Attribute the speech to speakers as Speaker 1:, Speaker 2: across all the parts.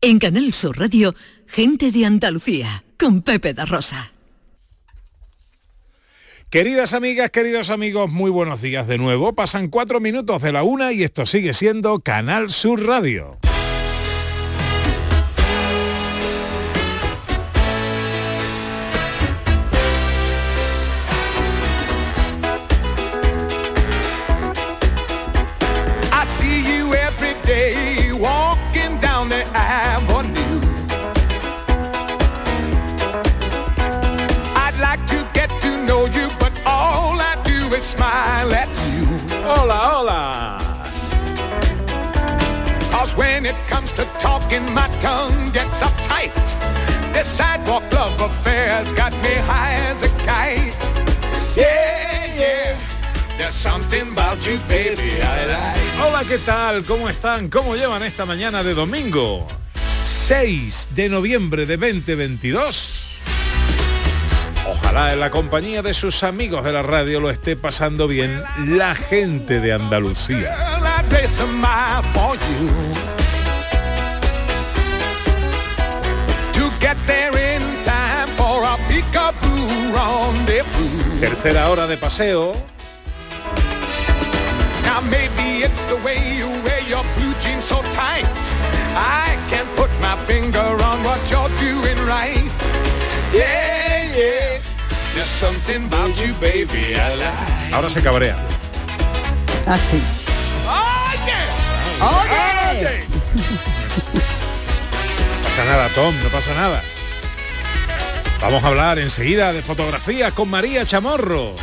Speaker 1: En Canal Sur Radio, gente de Andalucía, con Pepe da Rosa.
Speaker 2: Queridas amigas, queridos amigos, muy buenos días de nuevo. Pasan cuatro minutos de la una y esto sigue siendo Canal Sur Radio.
Speaker 3: Talking, my tongue gets uptight. This sidewalk love affair's got me high as a kite. Yeah, yeah. There's something about you, baby, I like.
Speaker 2: Hola, ¿qué tal? ¿Cómo están? ¿Cómo llevan esta mañana de domingo? 6 de noviembre de 2022. Ojalá en la compañía de sus amigos de la radio lo esté pasando bien la gente de Andalucía. Tercera hora de paseo.
Speaker 3: Now maybe it's the way you wear your blue jeans so tight. I can't put my finger on what you're doing right. Yeah, yeah. There's something about you, baby, I like.
Speaker 2: Ahora se cabrea.
Speaker 4: Así.
Speaker 3: Oh, yeah.
Speaker 4: ¡Oye!
Speaker 2: Nada, Tom, no pasa nada. Vamos a hablar enseguida de fotografía con María Chamorro.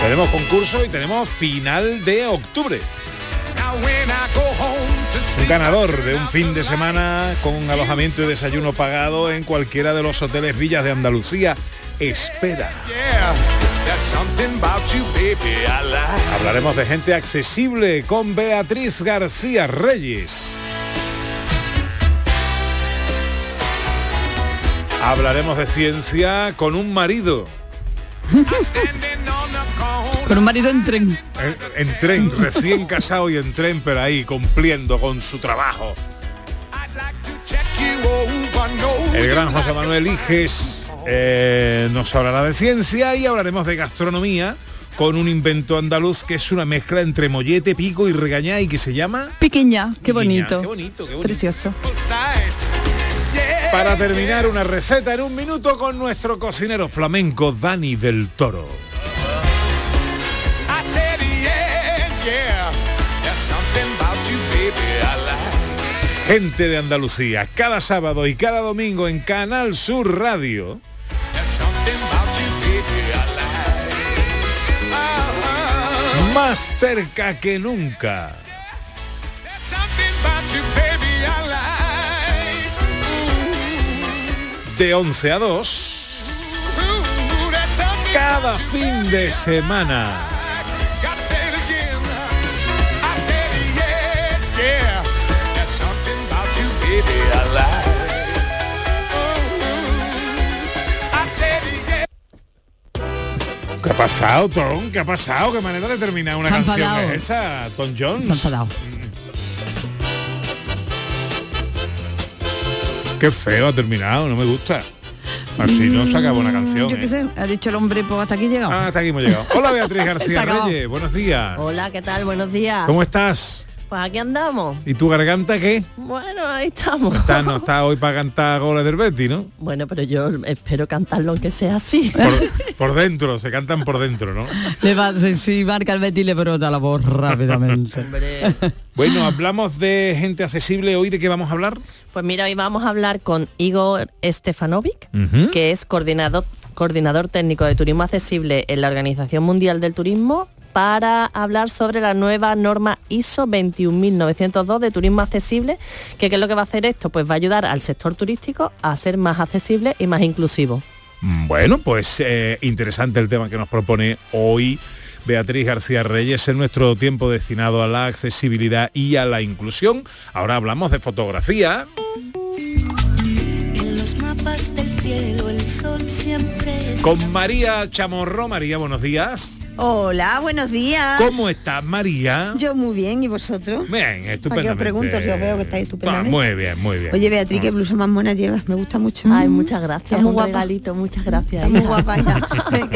Speaker 2: Tenemos concurso y tenemos final de octubre. Un ganador de un fin de semana con alojamiento y desayuno pagado en cualquiera de los hoteles villas de Andalucía. Espera. Hablaremos de gente accesible con Beatriz García Reyes. Hablaremos de ciencia con un marido.
Speaker 4: Con un marido en tren.
Speaker 2: En, en tren, recién casado y en tren, pero ahí cumpliendo con su trabajo. El gran José Manuel Iges eh, nos hablará de ciencia y hablaremos de gastronomía con un invento andaluz que es una mezcla entre mollete, pico y regañá y que se llama...
Speaker 4: Piquiña, qué
Speaker 2: Piquiña.
Speaker 4: bonito.
Speaker 2: Qué bonito, qué bonito.
Speaker 4: Precioso.
Speaker 2: Para terminar una receta en un minuto con nuestro cocinero flamenco Dani del Toro. Gente de Andalucía, cada sábado y cada domingo en Canal Sur Radio. Más cerca que nunca. De 11 a 2.
Speaker 3: Ooh, there's something
Speaker 2: Cada fin de semana. ¿Qué ha pasado, Tom? ¿Qué ha pasado? ¿Qué manera de terminar una canción es esa, Tom Jones? Qué feo ha terminado, no me gusta. Así no se acaba una canción.
Speaker 4: Yo
Speaker 2: ¿eh?
Speaker 4: sé, ha dicho el hombre, pues hasta aquí llegado.
Speaker 2: Ah, hasta aquí hemos llegado. Hola Beatriz García. Reyes, buenos días.
Speaker 5: Hola, ¿qué tal? Buenos días.
Speaker 2: ¿Cómo estás?
Speaker 5: Pues aquí andamos.
Speaker 2: ¿Y tu garganta qué?
Speaker 5: Bueno, ahí estamos.
Speaker 2: Está, no está hoy para cantar goles del Betty, ¿no?
Speaker 5: Bueno, pero yo espero cantarlo aunque sea así.
Speaker 2: Por, por dentro, se cantan por dentro, ¿no?
Speaker 4: Le va, si, si marca el Betis le brota la voz rápidamente.
Speaker 2: Bueno, hablamos de gente accesible. ¿Hoy de qué vamos a hablar?
Speaker 5: Pues mira, hoy vamos a hablar con Igor Stefanovic, que es coordinador, coordinador técnico de turismo accesible en la Organización Mundial del Turismo, para hablar sobre la nueva norma ISO 21902 de turismo accesible, que qué es lo que va a hacer esto, pues va a ayudar al sector turístico a ser más accesible y más inclusivo.
Speaker 2: Bueno, pues eh, interesante el tema que nos propone hoy Beatriz García Reyes en nuestro tiempo destinado a la accesibilidad y a la inclusión. Ahora hablamos de fotografía.
Speaker 6: El sol siempre es
Speaker 2: Con María Chamorro. María, buenos días.
Speaker 6: Hola, buenos días.
Speaker 2: ¿Cómo estás, María?
Speaker 6: Yo muy bien, ¿y vosotros?
Speaker 2: Bien,
Speaker 6: ¿Para
Speaker 2: estupendamente.
Speaker 6: qué os pregunto si os veo que estáis
Speaker 2: Ah,
Speaker 6: estupendamente?
Speaker 2: muy bien, muy bien.
Speaker 6: Oye, Beatriz, qué blusa más mona llevas, me gusta mucho.
Speaker 5: Ay, muchas gracias.
Speaker 6: Está muy guapa.
Speaker 5: regalito, muchas gracias.
Speaker 6: Está muy guapa.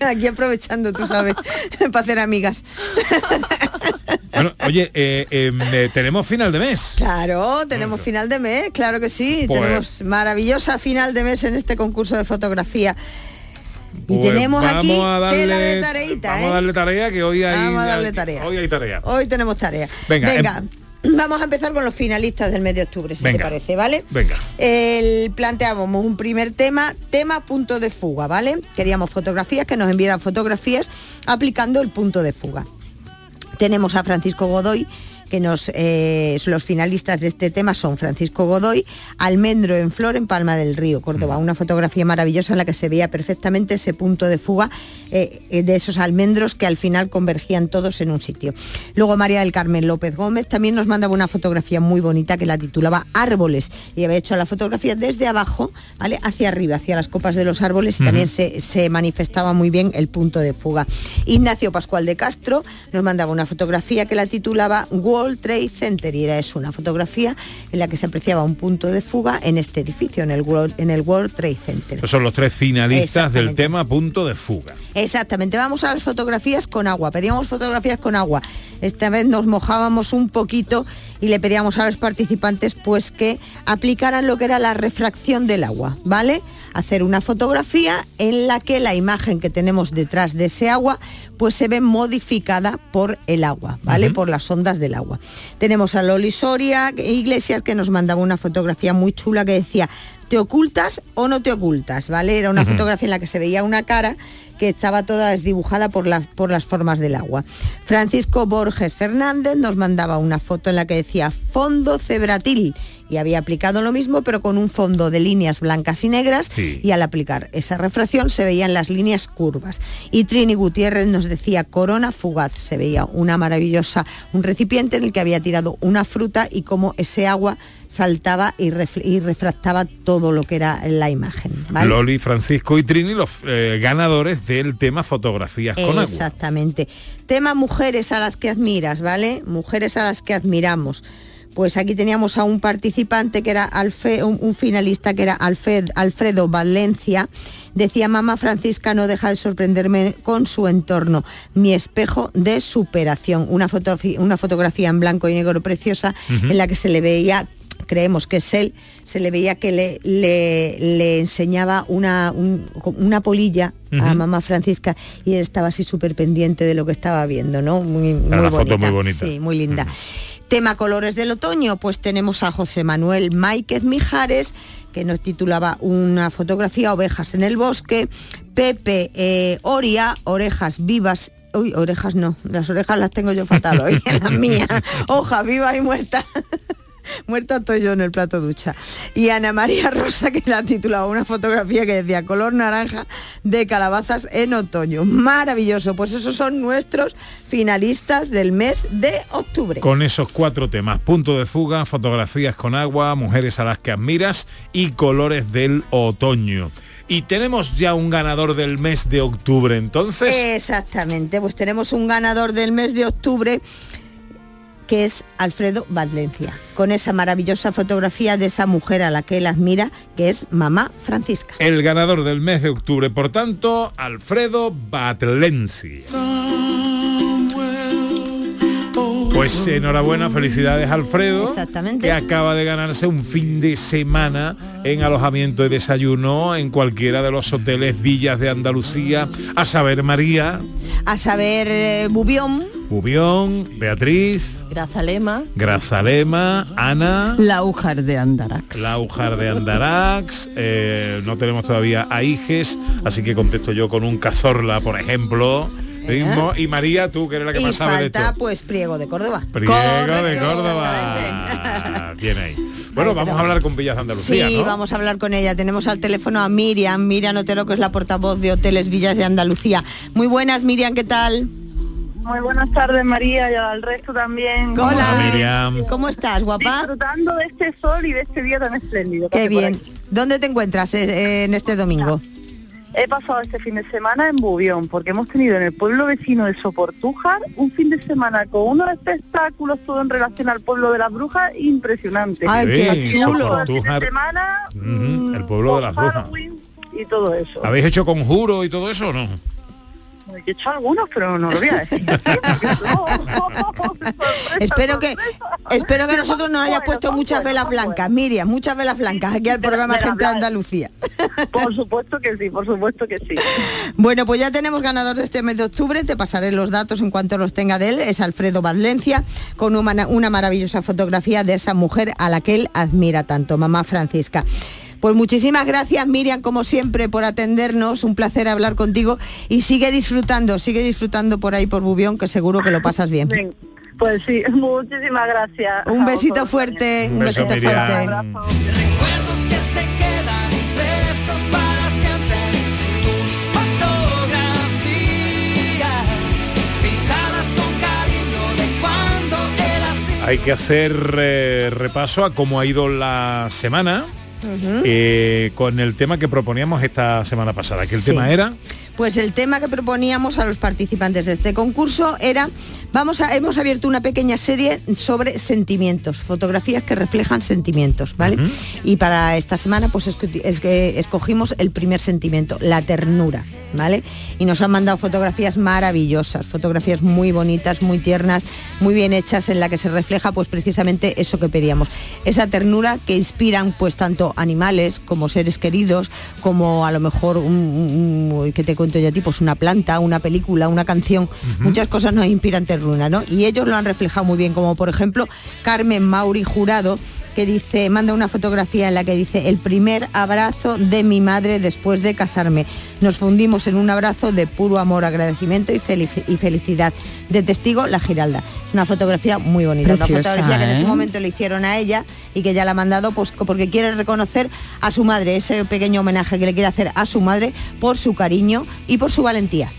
Speaker 6: Aquí aprovechando, tú sabes, para hacer amigas.
Speaker 2: Bueno, oye, eh, em, eh, tenemos final de mes.
Speaker 6: Claro, tenemos final de mes, claro que sí.
Speaker 2: Pues-
Speaker 6: tenemos maravillosa final de mes en este concurso de fotografía. Y
Speaker 2: Pues
Speaker 6: tenemos aquí
Speaker 2: vamos a darle,
Speaker 6: tela de tareita,
Speaker 2: Vamos
Speaker 6: ¿eh?
Speaker 2: a darle tarea que hoy hay.
Speaker 6: Vamos a darle tarea.
Speaker 2: Hoy hay tarea.
Speaker 6: Hoy tenemos tarea.
Speaker 2: Venga,
Speaker 6: Venga, vamos a empezar con los finalistas del mes de octubre, si te parece, ¿vale?
Speaker 2: Venga.
Speaker 6: El, planteábamos un primer tema, tema punto de fuga, ¿vale? Queríamos fotografías, que nos enviaran fotografías aplicando el punto de fuga. Tenemos a Francisco Godoy, que nos eh, los finalistas de este tema son Francisco Godoy, Almendro en Flor en Palma del Río, Córdoba. Una fotografía maravillosa en la que se veía perfectamente ese punto de fuga eh, eh, de esos almendros que al final convergían todos en un sitio. Luego María del Carmen López Gómez también nos mandaba una fotografía muy bonita que la titulaba Árboles y había hecho la fotografía desde abajo, ¿vale? Hacia arriba, hacia las copas de los árboles y también se, se manifestaba muy bien el punto de fuga. Ignacio Pascual de Castro nos mandaba una fotografía que la titulaba World Trade Center y era eso, una fotografía en la que se apreciaba un punto de fuga en este edificio, en el World, en el World Trade Center.
Speaker 2: Esos son los tres finalistas del tema punto de fuga.
Speaker 6: Exactamente, vamos a las fotografías con agua. Pedíamos fotografías con agua. Esta vez nos mojábamos un poquito y le pedíamos a los participantes pues que aplicaran lo que era la refracción del agua, ¿vale? Hacer una fotografía en la que la imagen que tenemos detrás de ese agua pues se ve modificada por el agua, ¿vale? Por las ondas del agua. Tenemos a Loli Soria Iglesias que nos mandaba una fotografía muy chula que decía ¿te ocultas o no te ocultas? ¿Vale? Era una fotografía en la que se veía una cara que estaba toda desdibujada por las, por las formas del agua. Francisco Borges Fernández nos mandaba una foto en la que decía fondo cebratil y había aplicado lo mismo pero con un fondo de líneas blancas y negras
Speaker 2: Sí.
Speaker 6: y al aplicar esa refracción se veían las líneas curvas. Y Trini Gutiérrez nos decía corona fugaz, se veía una maravillosa, un recipiente en el que había tirado una fruta y cómo ese agua saltaba y, y refractaba todo lo que era la imagen. ¿vale?
Speaker 2: Loli, Francisco y Trini, los eh, ganadores del tema fotografías con agua.
Speaker 6: Exactamente. Tema mujeres a las que admiras, ¿vale? Mujeres a las que admiramos. Pues aquí teníamos a un participante que era Alfe, un, un finalista que era Alfred, Alfredo Valencia. Decía mamá Francisca no deja de sorprenderme con su entorno, mi espejo de superación. Una, foto, una fotografía en blanco y negro preciosa en la que se le veía creemos que es él, se le veía que le, le, le enseñaba una, un- una polilla a mamá Francisca y él estaba así súper pendiente de lo que estaba viendo, ¿no? Muy, muy
Speaker 2: Era una foto
Speaker 6: bonita.
Speaker 2: muy bonita.
Speaker 6: Sí, muy linda. Tema colores del otoño, pues tenemos a José Manuel Máiquez Mijares, que nos titulaba una fotografía Ovejas en el bosque, Pepe eh, Oria, Orejas vivas Uy, orejas no, las orejas las tengo yo fatal hoy, las mías. Hoja viva y muerta. Muerta estoy yo en el plato ducha. Y Ana María Rosa, que la titulaba una fotografía que decía color naranja de calabazas en otoño. Maravilloso. Pues esos son nuestros finalistas del mes de octubre.
Speaker 2: Con esos cuatro temas, punto de fuga, fotografías con agua, mujeres a las que admiras y colores del otoño. Y tenemos ya un ganador del mes de octubre, entonces...
Speaker 6: Exactamente, pues tenemos un ganador del mes de octubre que es Alfredo Valencia, con esa maravillosa fotografía de esa mujer a la que él admira, que es mamá Francisca.
Speaker 2: El ganador del mes de octubre, por tanto, Alfredo Batlenci. Pues enhorabuena, felicidades Alfredo,
Speaker 6: Exactamente.
Speaker 2: que acaba de ganarse un fin de semana en alojamiento y desayuno en cualquiera de los hoteles villas de Andalucía, a saber María,
Speaker 6: A saber, eh, Bubión,
Speaker 2: Bubión, Beatriz,
Speaker 5: Grazalema.
Speaker 2: Grazalema, Ana,
Speaker 4: La Ujar de Andarax.
Speaker 2: Laujar de Andarax, eh, no tenemos todavía a Iges, así que contesto yo con un cazorla, por ejemplo. mismo. Y María, tú que eres la que
Speaker 6: y
Speaker 2: más sabe de esto.
Speaker 6: falta pues Priego de Córdoba.
Speaker 2: Priego de Córdoba. Bien ahí. Bueno,
Speaker 6: Ay,
Speaker 2: vamos
Speaker 6: pero-
Speaker 2: a hablar con Villas de Andalucía,
Speaker 6: Sí,
Speaker 2: ¿no?
Speaker 6: vamos a hablar con ella. Tenemos al teléfono a Miriam, Miriam Otero, que es la portavoz de Hoteles Villas de Andalucía. Muy buenas, Miriam, ¿qué tal?
Speaker 7: Muy buenas tardes María y al resto también.
Speaker 6: Hola.
Speaker 2: Hola, Miriam.
Speaker 6: ¿Cómo estás, guapa?
Speaker 7: Disfrutando de este sol y de este día tan espléndido. que
Speaker 6: Qué bien. ¿Dónde te encuentras eh, en este domingo?
Speaker 7: He pasado este fin de semana en Bubión, porque hemos tenido en el pueblo vecino de Soportujar un fin de semana con unos espectáculos todo en relación al pueblo de las brujas impresionante.
Speaker 6: Ay, qué
Speaker 2: Sí,
Speaker 6: chulo.
Speaker 7: El de semana,
Speaker 2: el pueblo de las brujas.
Speaker 7: Y todo eso.
Speaker 2: ¿Habéis hecho conjuro y todo eso o no?
Speaker 7: He hecho algunos, pero no lo voy a decir.
Speaker 6: Espero que espero que nosotros nos hayas
Speaker 7: Bueno,
Speaker 6: puesto muchas velas blancas, Miriam, muchas velas blancas aquí al programa Gente
Speaker 7: blancas.
Speaker 6: Andalucía.
Speaker 7: Por supuesto que sí, por supuesto que sí.
Speaker 6: Bueno, pues ya tenemos ganador de este mes de octubre, te pasaré los datos en cuanto los tenga de él, es Alfredo Badlencia, con una, una maravillosa fotografía de esa mujer a la que él admira tanto, mamá Francisca. Pues muchísimas gracias Miriam, como siempre, por atendernos, un placer hablar contigo y sigue disfrutando, sigue disfrutando por ahí por Bubión, que seguro que lo pasas bien.
Speaker 7: Pues sí, muchísimas gracias.
Speaker 6: Un besito fuerte,
Speaker 2: Un
Speaker 6: un
Speaker 2: beso,
Speaker 6: besito
Speaker 2: Miriam.
Speaker 6: fuerte.
Speaker 8: Recuerdos que se quedan impresos para siempre en tus fotografías, pintadas con cariño de cuando eras niño.
Speaker 2: Hay que hacer eh, repaso a cómo ha ido la semana eh, con el tema que proponíamos esta semana pasada, que el
Speaker 6: Sí.
Speaker 2: tema era...
Speaker 6: Pues el tema que proponíamos a los participantes de este concurso era, vamos a, hemos abierto una pequeña serie sobre sentimientos, fotografías que reflejan sentimientos, ¿vale? Y para esta semana pues es que escogimos el primer sentimiento, la ternura, ¿vale? Y nos han mandado fotografías maravillosas, fotografías muy bonitas, muy tiernas, muy bien hechas en la que se refleja pues precisamente eso que pedíamos, esa ternura que inspiran pues tanto animales como seres queridos, como a lo mejor un, un- un- que te cuento yo a ti, pues una planta, una película, una canción, muchas cosas nos inspiran ternura, ¿no? Y ellos lo han reflejado muy bien, como por ejemplo Carmen Mauri Jurado, que dice, manda una fotografía en la que dice el primer abrazo de mi madre después de casarme. Nos fundimos en un abrazo de puro amor, agradecimiento y, felici- y felicidad. De testigo, la Giralda. Es una fotografía muy bonita,
Speaker 4: Preciosa,
Speaker 6: una fotografía que en ese
Speaker 4: ¿eh?
Speaker 6: momento le hicieron a ella y que ya la ha mandado pues porque quiere reconocer a su madre, ese pequeño homenaje que le quiere hacer a su madre por su cariño y por su valentía.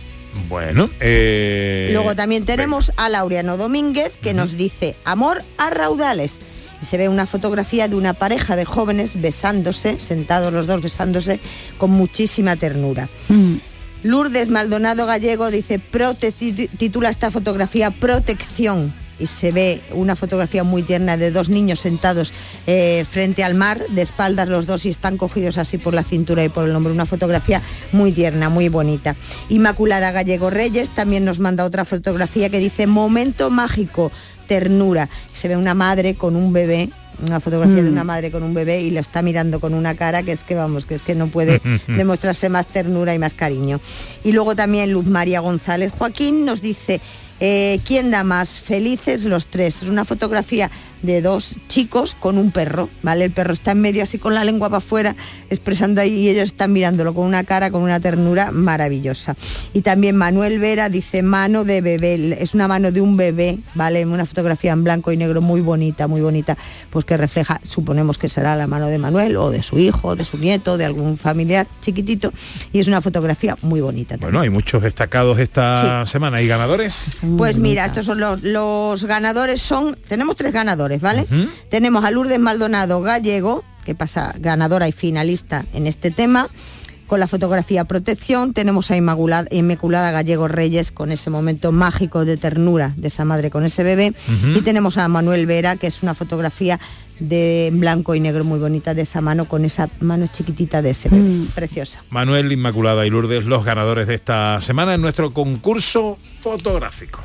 Speaker 2: Bueno, eh,
Speaker 6: Luego también tenemos a Laureano Domínguez que nos dice amor a raudales. Y se ve una fotografía de una pareja de jóvenes besándose, sentados los dos besándose, con muchísima ternura.
Speaker 4: Mm.
Speaker 6: Lourdes Maldonado Gallego dice, "Prote- ti- titula esta fotografía Protección. Y se ve una fotografía muy tierna de dos niños sentados eh, frente al mar, de espaldas los dos y están cogidos así por la cintura y por el hombro. Una fotografía muy tierna, muy bonita. Inmaculada Gallego Reyes también nos manda otra fotografía que dice Momento mágico, ternura. Se ve una madre con un bebé una fotografía de una madre con un bebé y lo está mirando con una cara que es que vamos, que es que no puede demostrarse más ternura y más cariño. Y luego también Luz María González Joaquín nos dice, eh, ¿quién da más? Felices los tres. Es una fotografía de dos chicos con un perro, ¿vale? El perro está en medio así con la lengua para afuera, expresando ahí y ellos están mirándolo con una cara, con una ternura maravillosa. Y también Manuel Vera dice mano de bebé, es una mano de un bebé, ¿vale? Una fotografía en blanco y negro muy bonita, muy bonita, pues que refleja, suponemos que será la mano de Manuel o de su hijo, de su nieto, de algún familiar chiquitito. Y es una fotografía muy bonita. también.
Speaker 2: Bueno, hay muchos destacados esta semana. ¿Y ganadores?
Speaker 6: Pues mira, estos son los, los ganadores, son, tenemos tres ganadores, ¿vale? Tenemos a Lourdes Maldonado Gallego, que pasa ganadora y finalista en este tema, con la fotografía Protección. Tenemos a Inmaculada, Inmaculada Gallego Reyes con ese momento mágico de ternura de esa madre con ese bebé. Y tenemos a Manuel Vera, que es una fotografía de blanco y negro muy bonita de esa mano con esa mano chiquitita de ese bebé. Preciosa.
Speaker 2: Manuel, Inmaculada y Lourdes, los ganadores de esta semana en nuestro concurso fotográfico.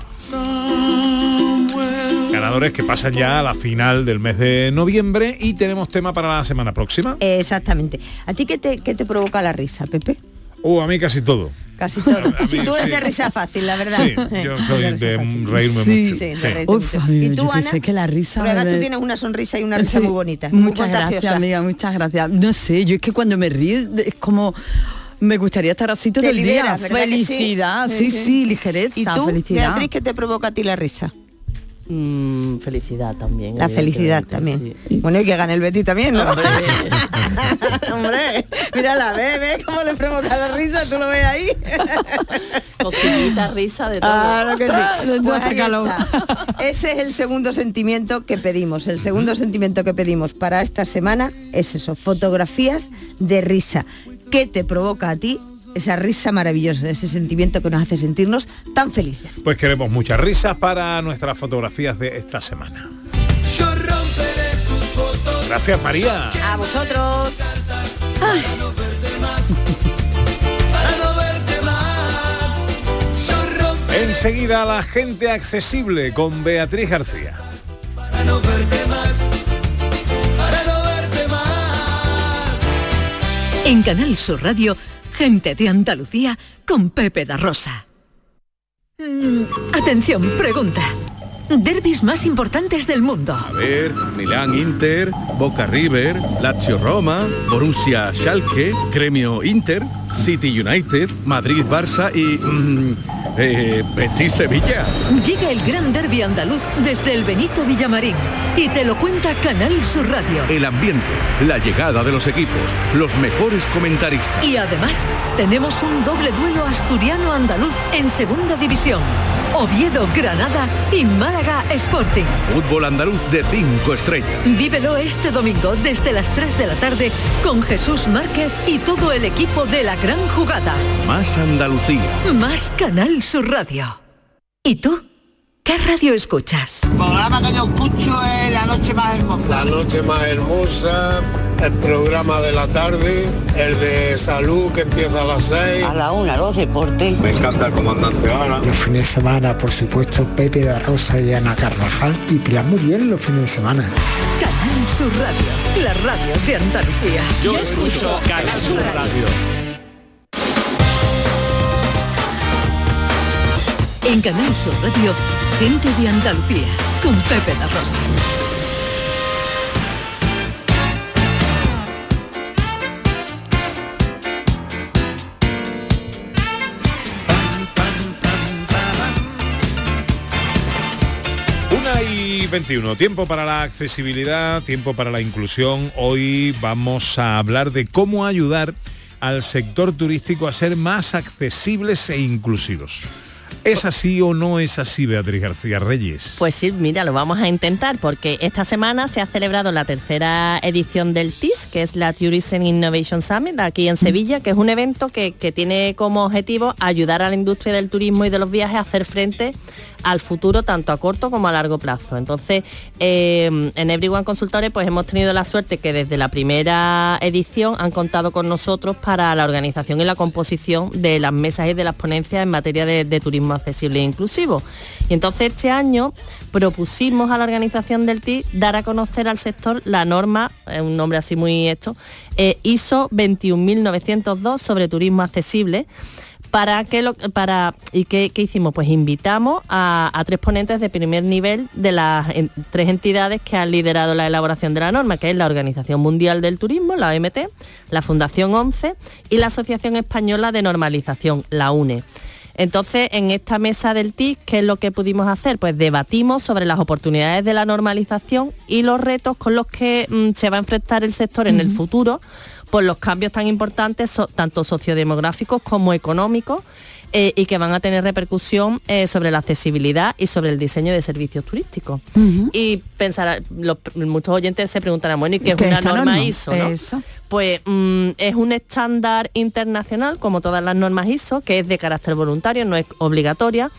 Speaker 2: Ganadores que pasan ya a la final del mes de noviembre y tenemos tema para la semana próxima.
Speaker 6: Exactamente. ¿A ti qué te, qué te provoca la risa, Pepe?
Speaker 2: Uh, a mí casi todo.
Speaker 6: Casi todo.
Speaker 2: Mí
Speaker 6: Si tú eres
Speaker 2: sí.
Speaker 6: de risa fácil, la verdad.
Speaker 2: Sí, yo soy de
Speaker 6: fácil.
Speaker 2: reírme
Speaker 4: Sí.
Speaker 2: mucho.
Speaker 6: Sí, de ¿Y tú, Ana?
Speaker 4: sé que la risa
Speaker 6: además
Speaker 4: me-
Speaker 6: tú tienes una sonrisa y una risa
Speaker 4: Sí,
Speaker 6: muy bonita.
Speaker 4: Muchas gracias, amiga, muchas gracias. No sé, yo es que cuando me río es como me gustaría estar así todo
Speaker 6: Te
Speaker 4: el día. Felicidad,
Speaker 6: Sí,
Speaker 4: sí,
Speaker 6: sí.
Speaker 4: sí, ligereza,
Speaker 6: ¿Y tú,
Speaker 4: felicidad.
Speaker 6: Beatriz, qué te provoca a ti la risa?
Speaker 5: Mm, felicidad también.
Speaker 6: La felicidad también. Bueno, y que gane el Betty también, ¿no?
Speaker 5: Hombre.
Speaker 6: Hombre, mira la ve, ve cómo le provoca la risa, tú lo ves ahí.
Speaker 5: Cosquillita, risa, de todo.
Speaker 6: Claro que sí. Pues. Ese es el segundo sentimiento que pedimos. El segundo sentimiento que pedimos para esta semana es eso, fotografías de risa. ¿Qué te provoca a ti esa risa maravillosa, ese sentimiento que nos hace sentirnos tan felices.
Speaker 2: Pues queremos muchas risas para nuestras fotografías de esta semana.
Speaker 8: Yo romperé tus fotos.
Speaker 2: Gracias María.
Speaker 6: A vosotros.
Speaker 8: Para no verte más. Para no verte más. Yo romperé
Speaker 2: Enseguida la gente accesible con Beatriz García.
Speaker 8: para no verte más. Para no verte más.
Speaker 1: En Canal Sur Radio, gente de Andalucía con Pepe da Rosa. Mm, atención, pregunta. Derbis más importantes del mundo.
Speaker 9: A ver, Milán Inter, Boca River, Lazio Roma, Borussia Schalke, Gremio Inter, City United, Madrid Barça y mm, eh, Betis Sevilla.
Speaker 1: Llega el gran derby andaluz desde el Benito Villamarín y te lo cuenta Canal Sur Radio.
Speaker 9: El ambiente, la llegada de los equipos, los mejores comentaristas.
Speaker 1: Y además tenemos un doble duelo asturiano-andaluz en segunda división. Oviedo, Granada y Málaga Sporting.
Speaker 9: Fútbol andaluz de cinco estrellas.
Speaker 1: Vívelo este domingo desde las 3 de la tarde con Jesús Márquez y todo el equipo de la gran jugada.
Speaker 9: Más Andalucía.
Speaker 1: Más Canal Sur Radio. ¿Y tú? ¿Qué radio escuchas?
Speaker 10: programa que yo escucho es La Noche Más Hermosa.
Speaker 11: La noche más hermosa, el programa de la tarde, el de salud que empieza a las 6.
Speaker 10: A la una, los deportes.
Speaker 11: Me encanta el comandante Ana.
Speaker 12: Los fines de semana, por supuesto, Pepe de Rosa y Ana Carvajal y Pilar Muriel los fines de semana.
Speaker 1: Canal Sur Radio, la radio de Andalucía.
Speaker 13: Yo escucho Canal Sur Radio.
Speaker 1: En Canal Sur Radio, gente de Andalucía con Pepe da Rosa.
Speaker 2: 21, tiempo para la accesibilidad, tiempo para la inclusión. Hoy vamos a hablar de cómo ayudar al sector turístico a ser más accesibles e inclusivos. ¿Es así o no es así, Beatriz García Reyes?
Speaker 5: Pues sí, mira, lo vamos a intentar porque esta semana se ha celebrado la tercera edición del TIS, que es la Tourism Innovation Summit, aquí en Sevilla, que es un evento que, que tiene como objetivo ayudar a la industria del turismo y de los viajes a hacer frente al futuro tanto a corto como a largo plazo. Entonces, eh, en Everyone Consultores pues hemos tenido la suerte que desde la primera edición han contado con nosotros para la organización y la composición de las mesas y de las ponencias en materia de, turismo accesible e inclusivo. Y entonces este año propusimos a la organización del TIC dar a conocer al sector la norma, un nombre así muy hecho, eh, ISO 21902 sobre turismo accesible para que lo, para y qué, qué hicimos pues invitamos a, a tres ponentes de primer nivel de las en- tres entidades que han liderado la elaboración de la norma que es la Organización Mundial del Turismo la OMT la Fundación 11 y la Asociación Española de Normalización la UNE. Entonces, en esta mesa del TIC, ¿qué es lo que pudimos hacer? Pues debatimos sobre las oportunidades de la normalización y los retos con los que mm, se va a enfrentar el sector en el futuro por los cambios tan importantes, so- tanto sociodemográficos como económicos, eh, y que van a tener repercusión eh, sobre la accesibilidad y sobre el diseño de servicios turísticos. Y pensar, los- muchos oyentes se preguntarán, bueno, ¿y qué es
Speaker 4: ¿Qué es
Speaker 5: una norma
Speaker 4: norma?
Speaker 5: ISO? no? Pues mm, es un estándar internacional, como todas las normas ISO, que es de carácter voluntario, no es obligatoria,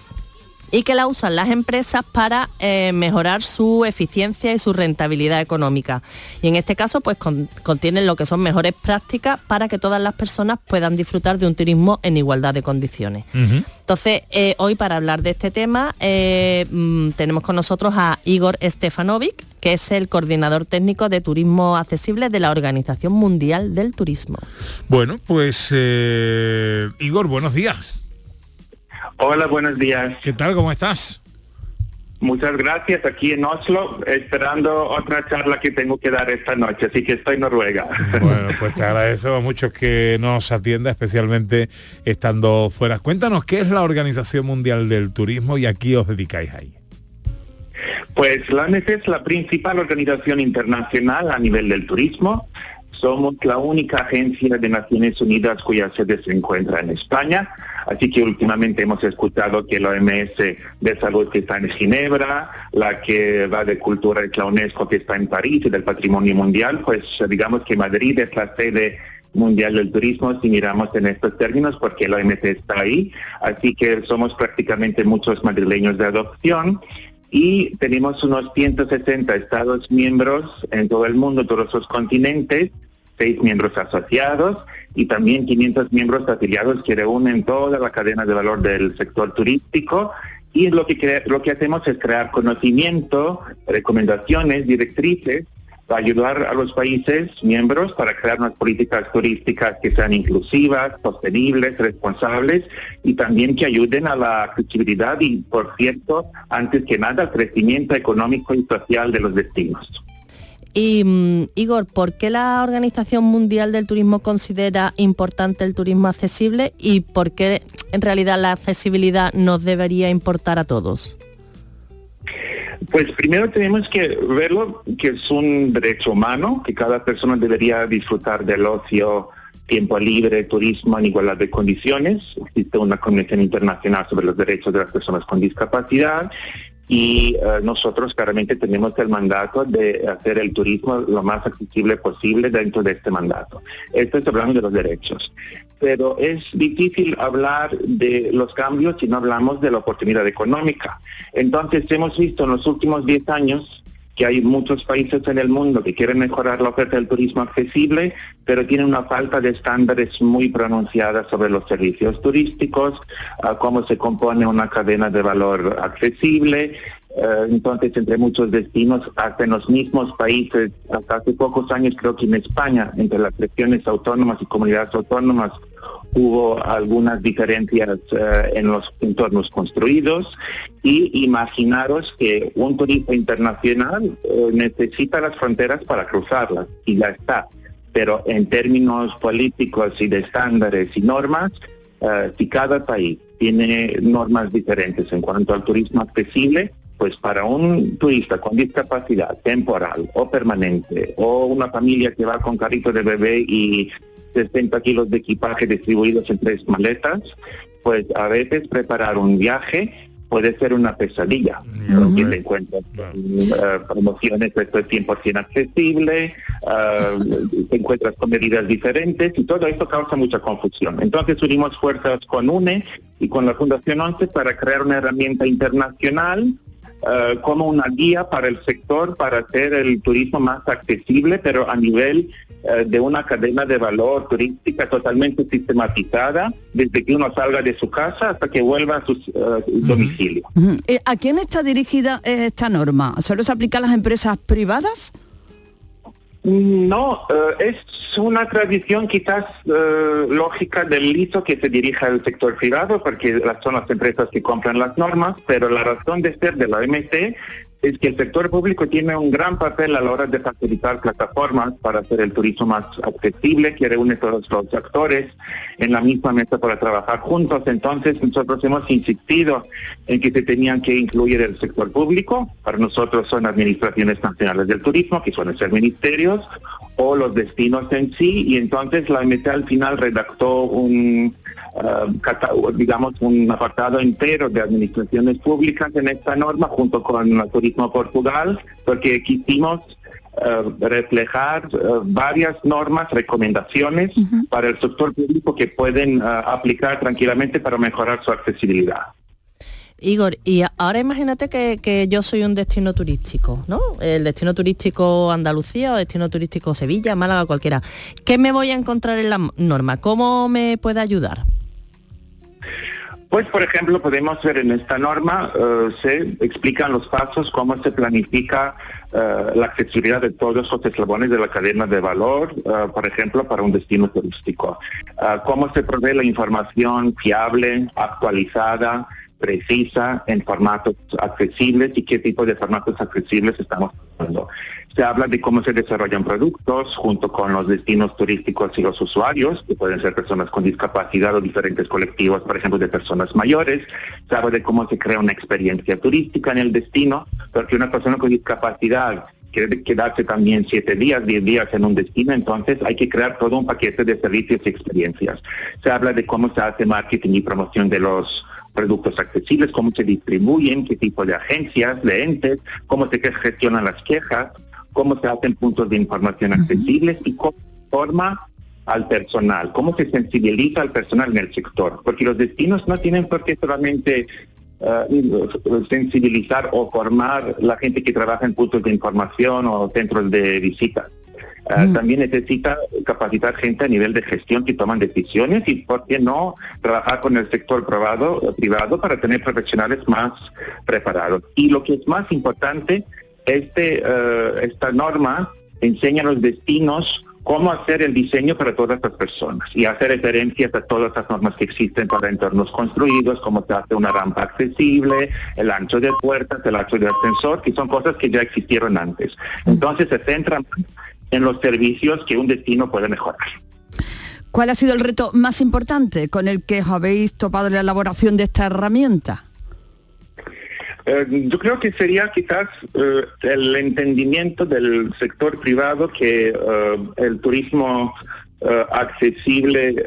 Speaker 5: y que la usan las empresas para eh, mejorar su eficiencia y su rentabilidad económica. Y en este caso, pues con- contienen lo que son mejores prácticas para que todas las personas puedan disfrutar de un turismo en igualdad de condiciones. Entonces, eh, hoy para hablar de este tema eh, mm, tenemos con nosotros a Igor Stefanovic, que es el coordinador técnico de turismo accesible de la Organización Mundial del Turismo.
Speaker 2: Bueno, pues Igor, buenos días.
Speaker 14: Hola, buenos días.
Speaker 2: ¿Qué tal? ¿Cómo estás?
Speaker 14: Muchas gracias. Aquí en Oslo, esperando otra charla que tengo que dar esta noche, así que estoy en Noruega.
Speaker 2: Bueno, pues te agradecemos mucho que nos atienda, especialmente estando fuera. Cuéntanos qué es la Organización Mundial del Turismo y a qué os dedicáis ahí.
Speaker 14: Pues la OMS es la principal organización internacional a nivel del turismo. Somos la única agencia de Naciones Unidas cuya sede se encuentra en España. Así que últimamente hemos escuchado que la OMS de salud que está en Ginebra, la que va de cultura es la UNESCO que está en París y del patrimonio mundial, pues digamos que Madrid es la sede Mundial del Turismo si miramos en estos términos porque la OMC está ahí, así que somos prácticamente muchos madrileños de adopción y tenemos unos 160 estados miembros en todo el mundo, todos los continentes, seis miembros asociados y también 500 miembros afiliados que reúnen toda la cadena de valor del sector turístico y lo que, lo que hacemos es crear conocimiento, recomendaciones, directrices para ayudar a los países miembros para crear unas políticas turísticas que sean inclusivas, sostenibles, responsables y también que ayuden a la accesibilidad y, por cierto, antes que nada, al crecimiento económico y social de los destinos.
Speaker 5: Y mm, Igor, ¿por qué la Organización Mundial del Turismo considera importante el turismo accesible y por qué en realidad la accesibilidad nos debería importar a todos?
Speaker 14: Pues primero tenemos que verlo que es un derecho humano, que cada persona debería disfrutar del ocio, tiempo libre, turismo en igualdad de condiciones. Existe una Convención Internacional sobre los Derechos de las Personas con Discapacidad y eh, nosotros claramente tenemos el mandato de hacer el turismo lo más accesible posible dentro de este mandato. Esto es hablando de los derechos. Pero es difícil hablar de los cambios si no hablamos de la oportunidad económica. Entonces hemos visto en los últimos 10 años que hay muchos países en el mundo que quieren mejorar la oferta del turismo accesible, pero tienen una falta de estándares muy pronunciada sobre los servicios turísticos, ah, cómo se compone una cadena de valor accesible. Eh, entonces, entre muchos destinos, hasta en los mismos países, hasta hace pocos años, creo que en España, entre las regiones autónomas y comunidades autónomas, hubo algunas diferencias eh, en los entornos construidos y imaginaros que un turista internacional eh, necesita las fronteras para cruzarlas y ya está. Pero en términos políticos y de estándares y normas, eh, si cada país tiene normas diferentes en cuanto al turismo accesible, pues para un turista con discapacidad temporal o permanente o una familia que va con carrito de bebé y 60 kilos de equipaje distribuidos en tres maletas, pues a veces preparar un viaje puede ser una pesadilla. Encuentras con, eh, promociones, esto es 100% accesible, eh, te encuentras con medidas diferentes y todo esto causa mucha confusión. Entonces unimos fuerzas con UNE y con la Fundación 11 para crear una herramienta internacional eh, como una guía para el sector para hacer el turismo más accesible, pero a nivel de una cadena de valor turística totalmente sistematizada, desde que uno salga de su casa hasta que vuelva a su eh, domicilio.
Speaker 4: Ujú. Eh, ¿A quién está dirigida eh, esta norma? ¿Solo se aplica a las empresas privadas?
Speaker 14: No, eh, es una tradición quizás eh, lógica del liso que se dirija al sector privado, porque las- son las empresas que compran las normas, pero la razón de ser de la OMC es que el sector público tiene un gran papel a la hora de facilitar plataformas para hacer el turismo más accesible, que reúne todos los actores en la misma mesa para trabajar juntos. Entonces nosotros hemos insistido en que se tenían que incluir el sector público. Para nosotros son administraciones nacionales del turismo, que suelen ser ministerios, o los destinos en sí. Y entonces la OMT al final redactó un, cata- digamos, un apartado entero de administraciones públicas en esta norma junto con el Turismo Portugal, porque quisimos eh, reflejar eh, varias normas, recomendaciones para el sector público que pueden aplicar tranquilamente para mejorar su accesibilidad.
Speaker 5: Igor, y ahora imagínate que, yo soy un destino turístico, ¿no? El destino turístico Andalucía o destino turístico Sevilla, Málaga, cualquiera. ¿Qué me voy a encontrar en la norma? ¿Cómo me puede ayudar?
Speaker 14: Pues, por ejemplo, podemos ver en esta norma, eh, se explican los pasos, cómo se planifica eh, la accesibilidad de todos los eslabones de la cadena de valor, eh, por ejemplo, para un destino turístico. Cómo se provee la información fiable, actualizada, precisa, en formatos accesibles y qué tipo de formatos accesibles estamos usando. Se habla de cómo se desarrollan productos junto con los destinos turísticos y los usuarios, que pueden ser personas con discapacidad o diferentes colectivos, por ejemplo, de personas mayores. Se habla de cómo se crea una experiencia turística en el destino, porque una persona con discapacidad quiere quedarse también siete días, diez días en un destino, entonces hay que crear todo un paquete de servicios y experiencias. Se habla de cómo se hace marketing y promoción de los productos accesibles, cómo se distribuyen, qué tipo de agencias, de entes, cómo se gestionan las quejas, cómo se hacen puntos de información accesibles y cómo se forma al personal, cómo se sensibiliza al personal en el sector, porque los destinos no tienen por qué solamente eh, sensibilizar o formar la gente que trabaja en puntos de información o centros de Eh, También necesita capacitar gente a nivel de gestión que toman decisiones y, ¿por qué no, trabajar con el sector privado, privado para tener profesionales más preparados? Y lo que es más importante, este, eh, esta norma enseña a los destinos cómo hacer el diseño para todas estas personas y hacer referencias a todas las normas que existen para entornos construidos, cómo se hace una rampa accesible, el ancho de puertas, el ancho de ascensor, que son cosas que ya existieron antes. Entonces se centran en los servicios que un destino puede mejorar.
Speaker 4: ¿Cuál ha sido el reto más importante con el que os habéis topado en la elaboración de esta herramienta?
Speaker 14: Eh, yo creo que sería quizás eh, el entendimiento del sector privado que eh, el turismo accesible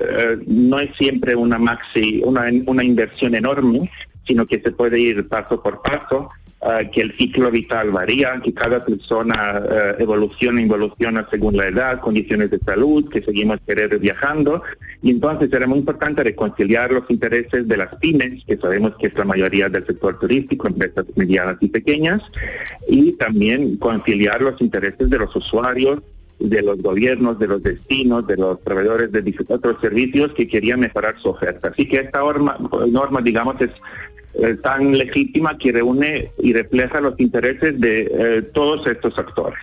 Speaker 14: no es siempre una maxi, una, una inversión enorme, sino que se puede ir paso por paso, eh, que el ciclo vital varía, que cada persona eh, evoluciona, involuciona según la edad, condiciones de salud, que seguimos querer viajando, y entonces era muy importante reconciliar los intereses de las pymes, que sabemos que es la mayoría del sector turístico, empresas medianas y pequeñas, y también conciliar los intereses de los usuarios, de los gobiernos, de los destinos, de los proveedores de otros servicios que querían mejorar su oferta. Así que esta norma, norma digamos, es eh, tan legítima que reúne y refleja los intereses de eh, todos estos actores.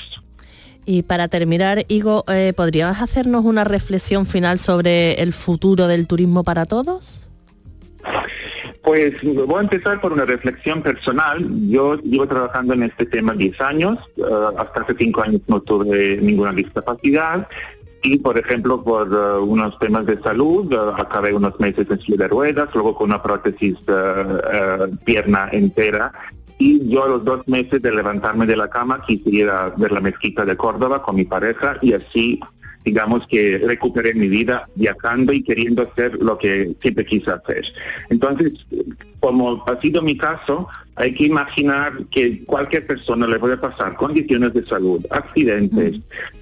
Speaker 5: Y para terminar, Igo, eh, ¿podrías hacernos una reflexión final sobre el futuro del turismo para todos?
Speaker 14: Pues voy a empezar por una reflexión personal. Yo llevo trabajando en este tema 10 años, eh, hasta hace 5 años no tuve ninguna discapacidad y, por ejemplo, por eh, unos temas de salud, eh, acabé unos meses en silla de ruedas, luego con una prótesis eh, pierna entera y yo a los dos meses de levantarme de la cama quise ir a ver la mezquita de Córdoba con mi pareja y así digamos que recuperé mi vida viajando y queriendo hacer lo que siempre quise hacer. Entonces, como ha sido mi caso, hay que imaginar que cualquier persona le puede pasar condiciones de salud, accidentes,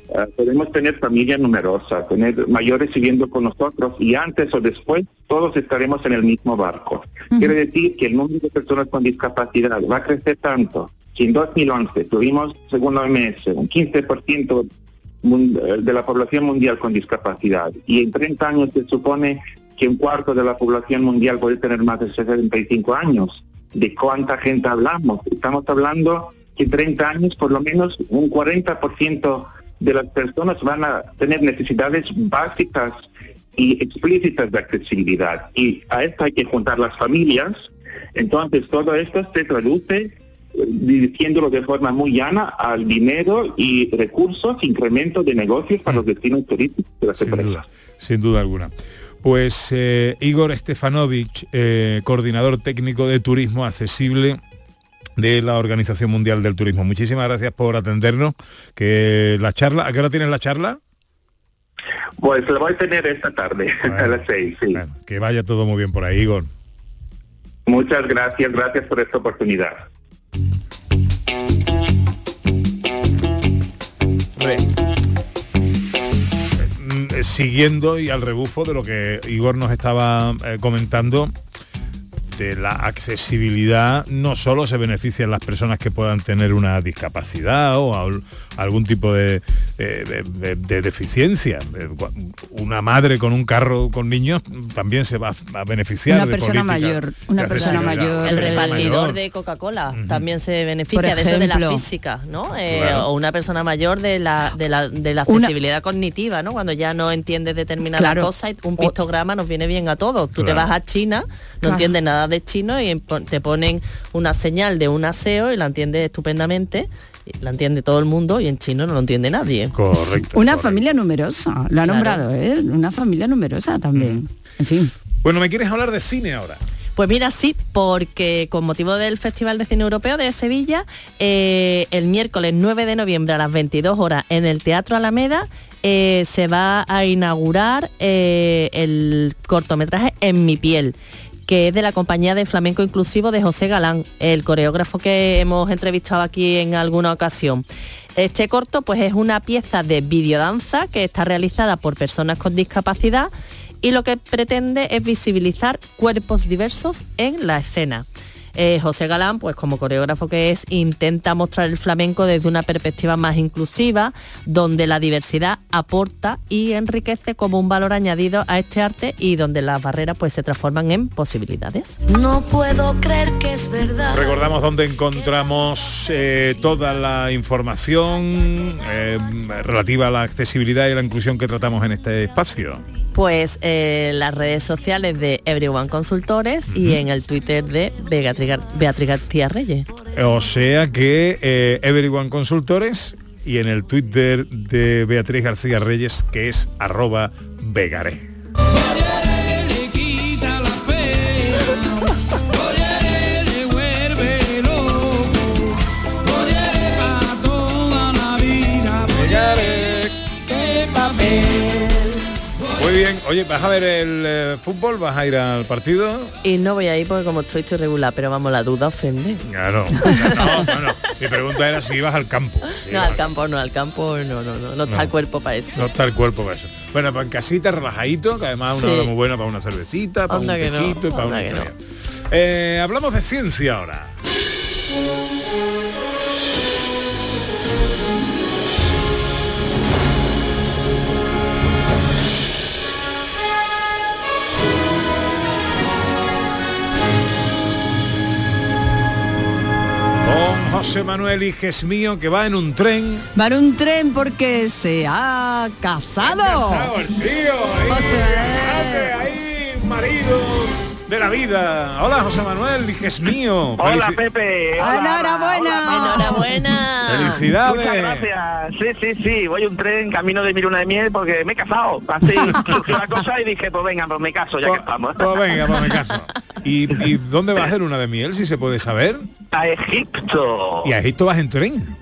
Speaker 14: eh, podemos tener familia numerosa, tener mayores viviendo con nosotros y antes o después todos estaremos en el mismo barco. Quiere decir que el número de personas con discapacidad va a crecer tanto. Si en 2011 tuvimos, según la OMS, un 15% mun- eh, de la población mundial con discapacidad y en 30 años se supone que un cuarto de la población mundial puede tener más de 65 años. ¿De cuánta gente hablamos? Estamos hablando que en 30 años por lo menos un 40% de las personas van a tener necesidades básicas y explícitas de accesibilidad. Y a esto hay que juntar las familias. Entonces todo esto se traduce diciéndolo de forma muy llana al dinero y recursos, incremento de negocios para los destinos turísticos de las empresas.
Speaker 2: Sin duda alguna. Pues eh, Igor Stefanovic, eh, coordinador técnico de turismo accesible de la Organización Mundial del Turismo. Muchísimas gracias por atendernos. Que la charla, ¿a qué hora tienes la charla?
Speaker 14: Pues lo voy a tener esta tarde, a las seis. sí.
Speaker 2: Que vaya todo muy bien por ahí, Igor.
Speaker 14: Muchas gracias, gracias por esta oportunidad.
Speaker 2: Mm, eh, Siguiendo y al rebufo de lo que Igor nos estaba eh, comentando, de la accesibilidad no solo se benefician las personas que puedan tener una discapacidad o al- algún tipo de, de- de- de deficiencia. Eh, Una madre con un carro con niños también se va a beneficiar.
Speaker 4: Una
Speaker 2: de
Speaker 4: persona mayor, una
Speaker 2: de
Speaker 4: persona mayor,
Speaker 5: El repartidor
Speaker 2: mayor.
Speaker 5: de Coca-Cola también se beneficia de eso de la física, ¿no? Eh,
Speaker 2: Claro.
Speaker 5: O una persona mayor de la, de la, de la
Speaker 4: Una-
Speaker 5: accesibilidad cognitiva, ¿no? Cuando ya no entiendes determinada
Speaker 4: Claro.
Speaker 5: cosa y un pictograma nos viene bien a todos. Tú te vas a China, no
Speaker 4: Claro.
Speaker 5: entiendes nada de chino y te ponen una señal de un aseo y la entiendes estupendamente. La entiende todo el mundo y en chino no lo entiende nadie.
Speaker 2: Correcto.
Speaker 4: Una familia numerosa, lo ha
Speaker 5: Claro.
Speaker 4: nombrado él, una familia numerosa también. En fin.
Speaker 2: Bueno, ¿me quieres hablar de cine ahora?
Speaker 5: Pues mira, sí, porque con motivo del Festival de Cine Europeo de Sevilla, eh, el miércoles 9 de noviembre a las 22 horas en el Teatro Alameda eh, se va a inaugurar eh, el cortometraje En mi piel que es de la compañía de flamenco inclusivo de José Galán, el coreógrafo que hemos entrevistado aquí en alguna ocasión. Este corto pues es una pieza de videodanza que está realizada por personas con discapacidad y lo que pretende es visibilizar cuerpos diversos en la escena. Eh, José Galán, pues como coreógrafo que es, intenta mostrar el flamenco desde una perspectiva más inclusiva, donde la diversidad aporta y enriquece como un valor añadido a este arte y donde las barreras pues se transforman en posibilidades.
Speaker 8: No puedo creer que es verdad.
Speaker 2: Recordamos dónde encontramos eh, toda la información eh, relativa a la accesibilidad y la inclusión que tratamos en este espacio.
Speaker 5: Pues eh, las redes sociales de Everyone Consultores y en el Twitter de Beatriz, Gar- Beatriz García Reyes.
Speaker 2: O sea que eh, Everyone Consultores y en el Twitter de Beatriz García Reyes, que es arroba vegaré. Muy bien, oye, ¿vas a ver el eh, fútbol? ¿Vas a ir al partido?
Speaker 5: Y no voy a ir porque como estoy, estoy regular, pero vamos, la duda ofende.
Speaker 2: Claro. No, no, no. Mi pregunta era si ibas al campo. Si
Speaker 5: No, al campo, no, al campo, no, no, no, no está el cuerpo para eso.
Speaker 2: No está el cuerpo para eso. Bueno, para en casita, relajadito, que además es una
Speaker 5: Sí.
Speaker 2: hora muy buena para una cervecita, para
Speaker 5: Anda
Speaker 2: un
Speaker 5: no,
Speaker 2: para una. Eh, hablamos de ciencia ahora. José Manuel Hijes mío que va en un tren.
Speaker 4: Va en un tren porque se ha casado.
Speaker 2: casado el tío, ahí,
Speaker 4: José
Speaker 2: grande, ahí, marido de la vida. Hola José Manuel, Hijes mío.
Speaker 15: Hola
Speaker 2: Felici-
Speaker 15: Pepe. Hola,
Speaker 4: Enhorabuena.
Speaker 5: Enhorabuena.
Speaker 2: Felicidades.
Speaker 15: Muchas gracias. Sí, sí, sí. Voy un tren camino de mi luna de miel porque me he casado. Así surgió la cosa y dije, pues venga, pues me caso ya que estamos.
Speaker 2: Pues venga, pues me caso. ¿Y, y dónde va a hacer una de miel, si se puede saber?
Speaker 15: A Egipto.
Speaker 2: ¿Y a Egipto vas en tren?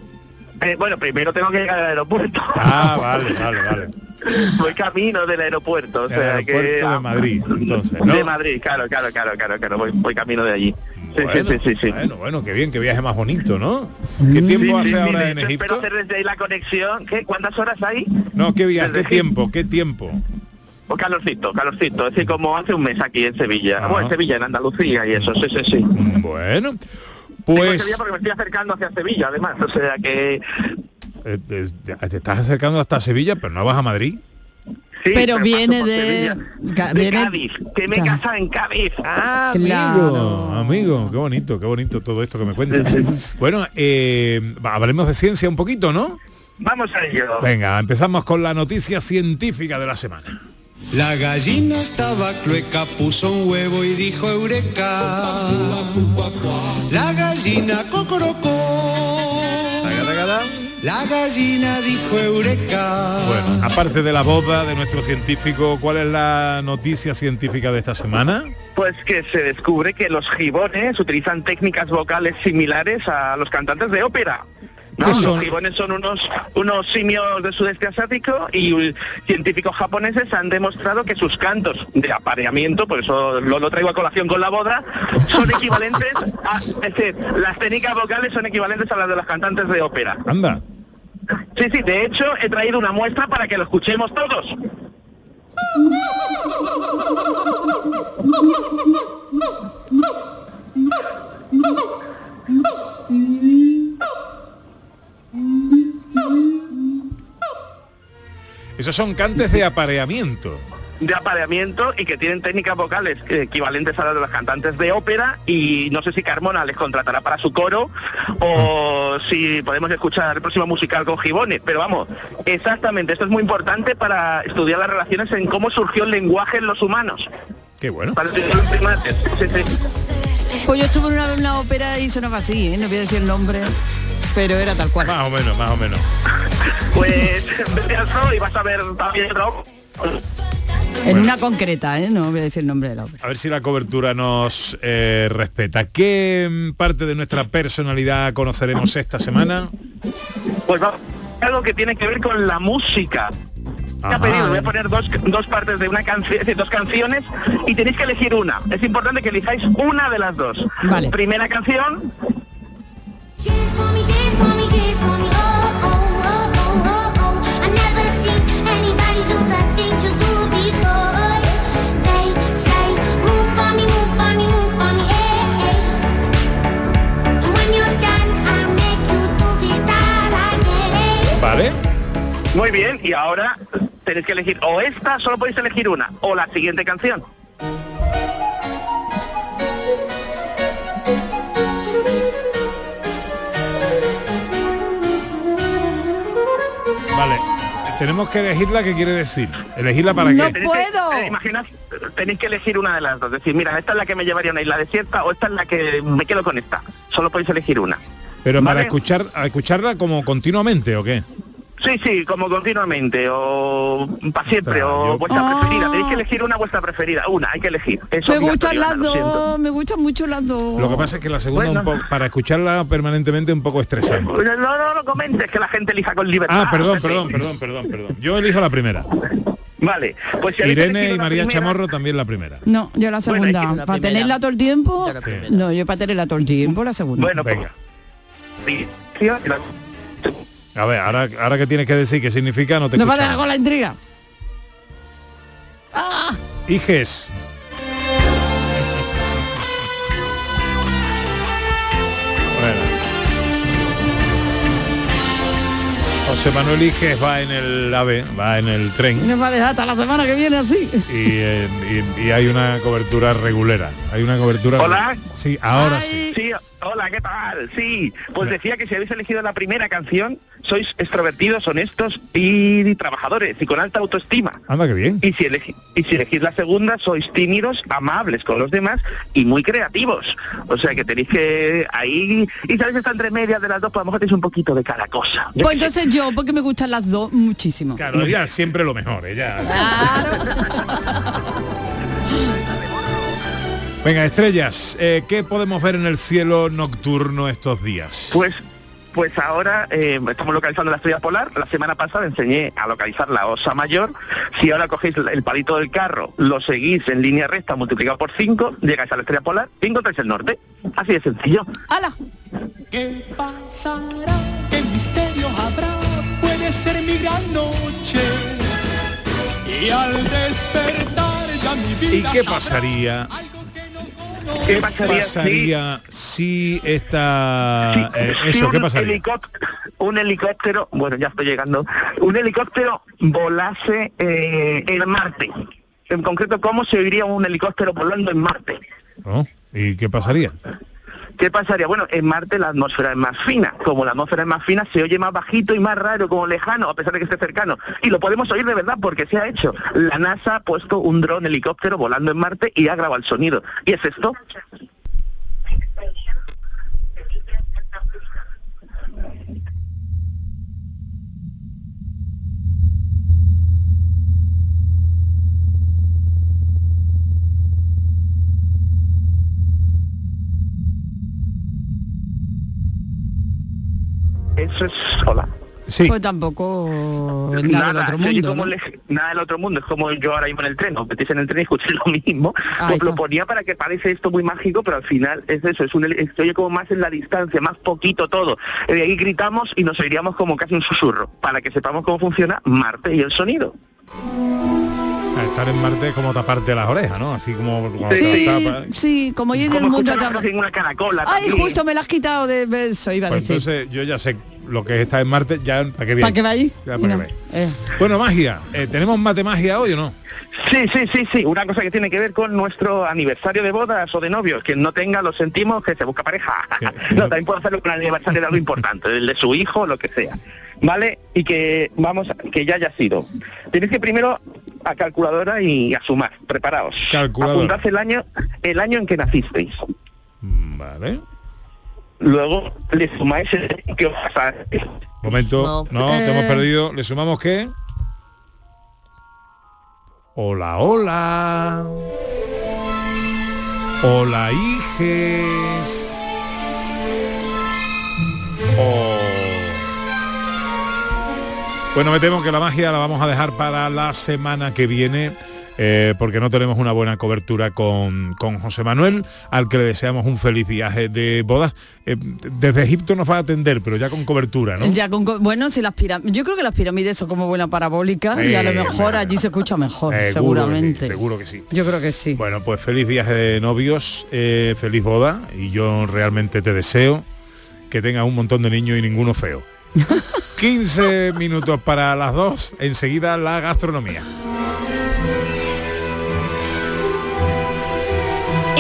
Speaker 15: Eh, bueno, primero tengo que llegar al aeropuerto.
Speaker 2: Ah, vale, vale, vale.
Speaker 15: Voy camino del aeropuerto. O
Speaker 2: El
Speaker 15: sea
Speaker 2: aeropuerto
Speaker 15: que,
Speaker 2: de Madrid, entonces, ¿no?
Speaker 15: De Madrid, claro, claro, claro, claro, claro. Voy, voy camino de allí. Sí,
Speaker 2: Bueno,
Speaker 15: sí, sí, sí, sí.
Speaker 2: Bueno, bueno, qué bien, qué viaje más bonito, ¿no? ¿Qué tiempo
Speaker 15: Sí,
Speaker 2: hace
Speaker 15: sí,
Speaker 2: ahora en Egipto?
Speaker 15: Espero hacer desde ahí la conexión. ¿Qué? ¿Cuántas horas hay?
Speaker 2: No, qué viaje,
Speaker 15: Desde
Speaker 2: qué tiempo, qué tiempo.
Speaker 15: O calorcito, calorcito. Es decir, como hace un mes aquí en Sevilla.
Speaker 2: Ajá.
Speaker 15: Bueno, en Sevilla, en Andalucía y eso, sí, sí, sí.
Speaker 2: Bueno, pues...
Speaker 15: Sevilla porque me estoy acercando hacia Sevilla, además. O sea que...
Speaker 2: eh, eh, te estás acercando hasta Sevilla, pero no vas a Madrid.
Speaker 15: Sí,
Speaker 4: Pero viene de-
Speaker 15: Sevilla.
Speaker 4: ca-
Speaker 15: De
Speaker 4: viene-
Speaker 15: Cádiz, que me he
Speaker 4: Ca-
Speaker 15: casado en Cádiz.
Speaker 2: Ah,
Speaker 4: Claro.
Speaker 2: amigo, amigo, qué bonito, qué bonito todo esto que me cuentas. Bueno, eh, hablemos de ciencia un poquito, ¿no?
Speaker 15: Vamos a ello.
Speaker 2: Venga, empezamos con la noticia científica de la semana.
Speaker 16: La gallina estaba clueca, puso un huevo y dijo eureka. La gallina cocorocó. La gallina dijo eureka.
Speaker 2: Bueno, aparte de la boda de nuestro científico, ¿cuál es la noticia científica de esta semana?
Speaker 15: Pues que se descubre que los gibones utilizan técnicas vocales similares a los cantantes de ópera. ¿no?
Speaker 2: ¿Qué son?
Speaker 15: Los gibones son unos, unos simios del sudeste asiático y científicos japoneses han demostrado que sus cantos de apareamiento, por eso lo, lo traigo a colación con la boda, son equivalentes a... Es decir, las técnicas vocales son equivalentes a las de los cantantes de ópera.
Speaker 2: Anda.
Speaker 15: Sí, sí, de hecho he traído una muestra para que lo escuchemos todos.
Speaker 2: Esos son cantes de apareamiento.
Speaker 15: De apareamiento y que tienen técnicas vocales equivalentes a las de los cantantes de ópera y no sé si Carmona les contratará para su coro o si podemos escuchar el próximo musical con Gibones, pero vamos, exactamente, esto es muy importante para estudiar las relaciones en cómo surgió el lenguaje en los humanos.
Speaker 2: Qué bueno.
Speaker 15: Para estudiar los primates. Sí, sí.
Speaker 4: Pues yo estuve en una, una ópera y sonaba así, ¿eh? no voy a decir el nombre, pero era tal cual.
Speaker 2: Más o menos, más o menos.
Speaker 15: Pues vete al y vas a ver también otra
Speaker 4: En una concreta, ¿eh? no voy a decir el nombre de la ópera.
Speaker 2: A ver si la cobertura nos eh, respeta. ¿Qué mm, parte de nuestra personalidad conoceremos esta semana?
Speaker 15: Pues va algo que tiene que ver con la música. Me ha
Speaker 2: Ajá.
Speaker 15: pedido, voy a poner dos, dos partes de una canción, es decir, dos canciones y tenéis que elegir una. Es importante que elijáis una de las dos.
Speaker 4: Vale.
Speaker 15: Primera canción, muy bien, y ahora tenéis que elegir o esta, solo podéis elegir una, o la siguiente canción.
Speaker 2: Vale. Tenemos que elegirla, ¿qué quiere decir? ¿Elegirla para
Speaker 4: No
Speaker 2: qué?
Speaker 15: Tenéis que-
Speaker 4: puedo.
Speaker 15: eh, imaginad, tenéis que elegir una de las dos. Decir, mira, esta es la que me llevaría a una isla desierta o esta es la que me quedo con esta. Solo podéis elegir una.
Speaker 2: Pero para escuchar, a escucharla como continuamente, ¿o qué?
Speaker 15: Sí, sí, como continuamente, o para siempre,
Speaker 2: Ostras,
Speaker 15: o
Speaker 2: yo-
Speaker 15: vuestra
Speaker 4: Ah.
Speaker 15: preferida. Tenéis que elegir una vuestra preferida. Una, hay que elegir. Es
Speaker 4: Me gustan las dos, me gustan mucho las dos.
Speaker 2: Lo que pasa es que la segunda,
Speaker 15: Bueno.
Speaker 2: un poco- para escucharla permanentemente, un poco estresante.
Speaker 15: No, no, no lo comentes, que la gente elija con libertad.
Speaker 2: Ah, perdón, perdón, perdón, perdón, perdón. Yo elijo la primera.
Speaker 15: Vale, pues si
Speaker 2: Irene y María
Speaker 15: primera-
Speaker 2: Chamorro también la primera.
Speaker 4: No, yo la segunda. para
Speaker 5: primera.
Speaker 4: tenerla todo el tiempo. No, yo para tenerla todo el tiempo, la segunda.
Speaker 15: Bueno, pues,
Speaker 2: Venga.
Speaker 15: sí, sí, la-
Speaker 2: A ver, ahora, ahora que tienes que decir qué significa, no te
Speaker 4: Nos va a dejar con la intriga. ¡Ah!
Speaker 2: Iges. José Manuel Iges va en el AVE, va en el tren
Speaker 4: Nos va a dejar hasta la semana que viene así.
Speaker 2: y, eh, y- y hay una cobertura regulera. Hay una cobertura.
Speaker 15: Hola.
Speaker 2: Sí, ahora sí.
Speaker 15: Sí, hola, ¿qué tal? Sí, pues decía que si habéis elegido la primera canción, sois extrovertidos, honestos y trabajadores y con alta autoestima.
Speaker 2: Anda que bien.
Speaker 15: Y si, elegi- y si elegís la segunda, sois tímidos, amables con los demás y muy creativos. O sea que tenéis que ahí... Y sabéis, está entre medias de las dos, pues a lo mejor tenéis un poquito de cada cosa. Yo
Speaker 4: Pues
Speaker 15: qué sé.
Speaker 4: entonces yo, porque me gustan las dos muchísimo.
Speaker 2: Claro, ella siempre lo mejor, ella. Venga, estrellas, eh, ¿qué podemos ver en el cielo nocturno estos días?
Speaker 15: Pues pues ahora eh, estamos localizando la estrella polar. La semana pasada enseñé a localizar la osa mayor. Si ahora cogéis el palito del carro, lo seguís en línea recta multiplicado por 5, llegáis a la estrella polar y encontráis el norte. Así de sencillo.
Speaker 4: ¡Hala!
Speaker 8: ¿Qué pasará? ¿Qué misterio habrá? Ser mi gran noche. Y al despertar ya mi
Speaker 2: ¿Y
Speaker 8: vida
Speaker 2: qué
Speaker 8: sabrá
Speaker 2: pasaría?
Speaker 15: ¿Qué
Speaker 2: ¿Qué
Speaker 15: pasaría
Speaker 2: pasaría si esta...
Speaker 15: Sí,
Speaker 2: eh,
Speaker 15: si
Speaker 2: eso,
Speaker 15: un
Speaker 2: ¿qué pasaría?
Speaker 15: helicóptero- un helicóptero, bueno, ya estoy llegando, un helicóptero volase eh, en Marte. En concreto, ¿cómo se oiría un helicóptero volando en Marte?
Speaker 2: Oh, ¿Y qué pasaría?
Speaker 15: ¿Qué pasaría? Bueno, en Marte la atmósfera es más fina. Como la atmósfera es más fina, se oye más bajito y más raro, como lejano, a pesar de que esté cercano. Y lo podemos oír de verdad porque se ha hecho. La NASA ha puesto un dron helicóptero volando en Marte y ha grabado el sonido. ¿Y es esto? Eso es... Hola.
Speaker 2: Sí.
Speaker 4: Pues tampoco nada, del otro mundo.
Speaker 15: como
Speaker 4: ¿no?
Speaker 15: lej- nada del otro mundo, es como yo ahora mismo en el tren, os metéis en el tren y escucháis lo mismo. Pues lo ponía para que parece esto muy mágico, pero al final es eso, es un, se oye como más en la distancia, más poquito todo. Y de ahí gritamos y nos oiríamos como casi un susurro, para que sepamos cómo funciona Marte y el sonido.
Speaker 2: Estar en Marte es como taparte las orejas, ¿no? Así como cuando
Speaker 15: Sí,
Speaker 2: te
Speaker 4: Sí,
Speaker 2: las tapas.
Speaker 4: sí, como ir en el mundo
Speaker 15: caracola
Speaker 4: Ay,
Speaker 15: también.
Speaker 4: justo me la has quitado de de eso, iba a
Speaker 2: Pues
Speaker 4: decir.
Speaker 2: entonces yo ya sé lo que es estar en Marte, ya para qué viene.
Speaker 4: ¿Para?
Speaker 2: Ya, ¿para qué
Speaker 4: No,
Speaker 2: vais?
Speaker 4: eh.
Speaker 2: Bueno, magia. eh, ¿Tenemos mate magia hoy o no?
Speaker 15: Sí, sí, sí, sí, una cosa que tiene que ver con nuestro aniversario de bodas o de novios. Quien no tenga, lo sentimos, que se busca pareja. no, también puede hacerlo con el aniversario de algo importante, el de su hijo, lo que sea. ¿Vale? Y que vamos, a- que ya haya sido. Tenéis que primero a calculadora y a sumar. Preparaos.
Speaker 2: Calculadora.
Speaker 15: Apuntad el año, el año en que nacisteis.
Speaker 2: Mm, Vale.
Speaker 15: Luego le sumáis el que os pasa.
Speaker 2: Momento. No,
Speaker 15: No.
Speaker 2: te hemos
Speaker 15: Eh.
Speaker 2: perdido. ¿Le sumamos qué? Hola, hola. Hola, hijes. Oh. Bueno, me temo que la magia la vamos a dejar para la semana que viene. Eh, porque no tenemos una buena cobertura con, con José Manuel, al que le deseamos un feliz viaje de bodas. Eh, desde Egipto nos va a atender, pero ya con cobertura, ¿no?
Speaker 4: Ya con co- bueno, si las pirámides, yo creo que las pirámides son como buena parabólica y a lo
Speaker 2: Eh,
Speaker 4: mejor allí se escucha mejor,
Speaker 2: Seguro que sí,
Speaker 4: seguramente.
Speaker 2: seguro que sí.
Speaker 4: Yo creo que sí.
Speaker 2: Bueno, pues feliz viaje de novios, feliz boda y yo realmente te deseo que tengas un montón de niños y ninguno feo. 15 minutos para las dos, enseguida la gastronomía.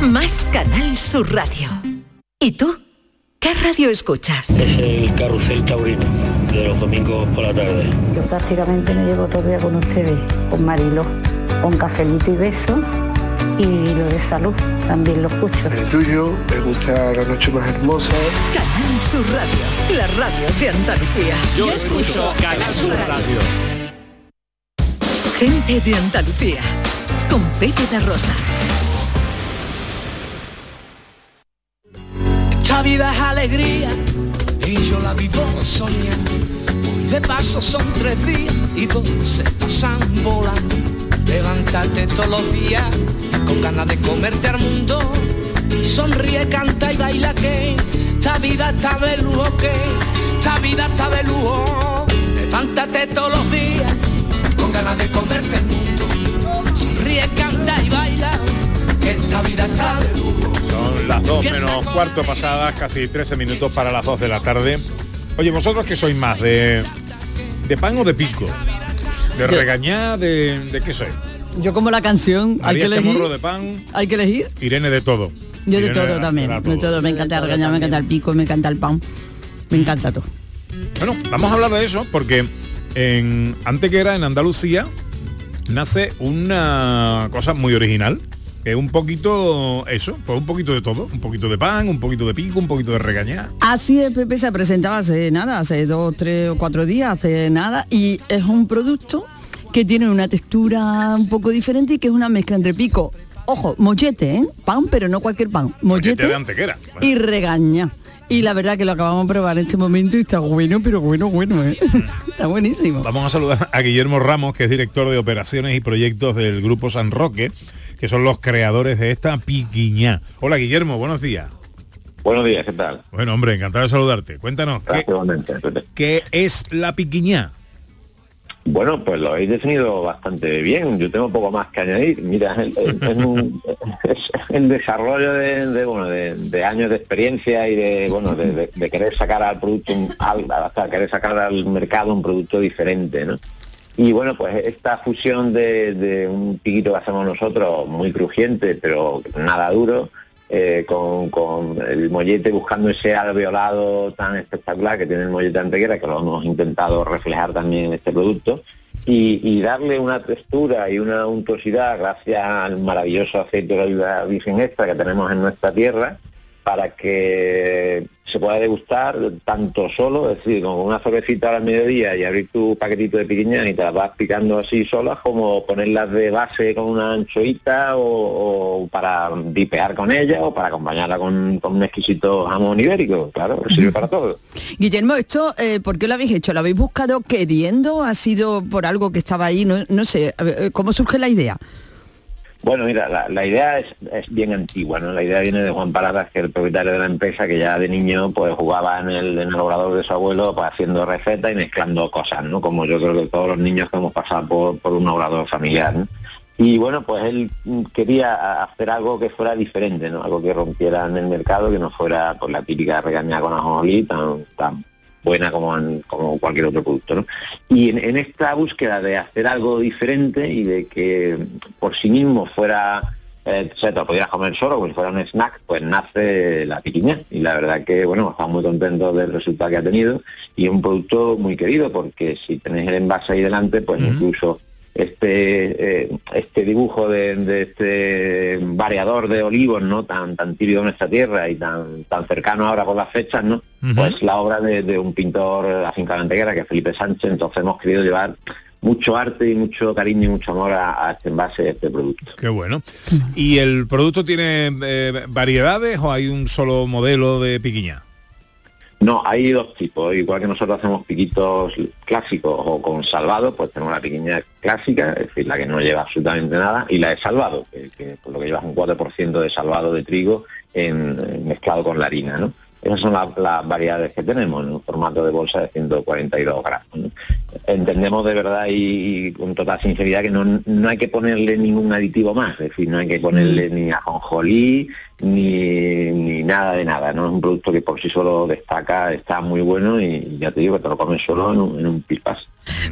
Speaker 1: más Canal Sur Radio. ¿Y tú? ¿Qué radio escuchas?
Speaker 17: Es el carrusel taurino de los domingos por la tarde.
Speaker 18: Yo prácticamente me llevo todo el día con ustedes, con Marilo, con cafelito y beso y lo de salud también lo escucho.
Speaker 11: El tuyo, me gusta la noche más hermosa.
Speaker 1: Canal Sur Radio, la radio de Andalucía.
Speaker 13: Yo escucho Canal Sur Radio.
Speaker 1: Gente de Andalucía, con Pepe Rosa.
Speaker 8: Esta vida es alegría y yo la vivo soñando. Hoy de paso son tres días y dos se pasan volando. Levantarte todos los días con ganas de comerte al mundo. Y sonríe, canta y baila que esta vida está de lujo que esta vida está de lujo. Levántate todos los días
Speaker 2: menos cuarto pasadas, casi 13 minutos para las 2 de la tarde. Oye, vosotros que sois más, de, de pan o de pico, de
Speaker 4: Yo-
Speaker 2: regañar, de, de qué sois.
Speaker 4: Yo como la canción, hay que
Speaker 2: este
Speaker 4: elegir.
Speaker 2: morro de pan,
Speaker 4: Hay que elegir.
Speaker 2: Irene de todo.
Speaker 4: Yo de todo también,
Speaker 2: era
Speaker 4: de todo. Me encanta regañar, me encanta el pico, me encanta el pan. Me encanta todo.
Speaker 2: Bueno, vamos a hablar de eso porque en Antequera, en Andalucía, nace una cosa muy original. Es un poquito eso, pues un poquito de todo, un poquito de pan, un poquito de pico, un poquito de regañar.
Speaker 4: Así es, Pepe se presentaba hace nada, hace dos, tres o cuatro días, hace nada, y es un producto que tiene una textura un poco diferente y que es una mezcla entre pico, ojo, mollete, ¿eh? pan, pero no cualquier pan, mollete
Speaker 2: de Antequera.
Speaker 4: y regaña. Y la verdad que lo acabamos de probar en este momento y está bueno, pero bueno, bueno, ¿eh? está buenísimo.
Speaker 2: Vamos a saludar a Guillermo Ramos, que es director de operaciones y proyectos del Grupo San Roque, que son los creadores de esta piquiñá. Hola Guillermo, buenos días.
Speaker 19: Buenos días, ¿qué tal?
Speaker 2: Bueno, hombre, encantado de saludarte. Cuéntanos, ¿qué,
Speaker 19: Gracias,
Speaker 2: qué es la piquiñá?
Speaker 19: Bueno, pues lo habéis definido bastante bien. Yo tengo poco más que añadir. Mira, es, es- es un- es el desarrollo de, de, bueno, de, de años de experiencia y de bueno de, de- de querer sacar al producto un- al, hasta querer sacar al mercado un producto diferente, ¿no? Y bueno, pues esta fusión de, un piquito que hacemos nosotros, muy crujiente, pero nada duro, eh, con, con el mollete buscando ese alveolado tan espectacular que tiene el mollete antequera, que lo hemos intentado reflejar también en este producto, y, darle una textura y una untuosidad gracias al maravilloso aceite de oliva virgen extra que tenemos en nuestra tierra, para que se pueda degustar tanto solo, es decir, con una cervecita al mediodía y abrir tu paquetito de piquiña y te las vas picando así solas, como ponerlas de base con una anchoita o, para dipear con ella o para acompañarla con, con un exquisito jamón ibérico, claro, sirve para todo.
Speaker 4: Guillermo, esto, eh, ¿por qué lo habéis hecho? ¿Lo habéis buscado queriendo? ¿Ha sido por algo que estaba ahí? No, no sé, ¿cómo surge la idea?
Speaker 19: Bueno, mira, la, la idea es, bien antigua, ¿no? La idea viene de Juan Paradas, que es el propietario de la empresa, que ya de niño pues jugaba en el, en el obrador de su abuelo pues, haciendo recetas y mezclando cosas, ¿no? Como yo creo que todos los niños que hemos pasado por, por un obrador familiar, ¿no? Y bueno, pues él quería hacer algo que fuera diferente, ¿no? Algo que rompiera en el mercado, que no fuera pues, la típica regaña con ajonjolí tan, tan buena como, en- como cualquier otro producto. ¿no? Y en, en esta búsqueda de hacer algo diferente y de que por sí mismo fuera eh, se te lo pudieras comer solo, como si fuera un snack, pues nace la piquiña. Y la verdad que, bueno, estamos muy contentos del resultado que ha tenido y es un producto muy querido porque si tenéis el envase ahí delante, pues incluso este eh, este dibujo de, de este variador de olivos no tan tan típico en nuestra tierra y tan tan cercano ahora por las fechas no pues la obra de, de un pintor afincado en que es Felipe Sánchez. Entonces hemos querido llevar mucho arte y mucho cariño y mucho amor a, a este envase de este producto.
Speaker 2: Qué bueno. ¿Y el producto tiene eh, variedades o hay un solo modelo de piquiña?
Speaker 19: No, hay dos tipos. Igual que nosotros hacemos piquitos clásicos o con salvado, pues tenemos la piquiña clásica, es decir, la que no lleva absolutamente nada, y la de salvado, que, por lo que lleva un 4% de salvado de trigo en mezclado con la harina, ¿no? Esas son la- las variedades que tenemos en un formato de bolsa de 142 gramos. ¿no? Entendemos de verdad y, y con total sinceridad que no, no hay que ponerle ningún aditivo más, es decir, no hay que ponerle ni ajonjolí ni, ni nada de nada, ¿no? Es un producto que por sí solo destaca, está muy bueno y ya te digo que te lo comes solo en un, en un pipas.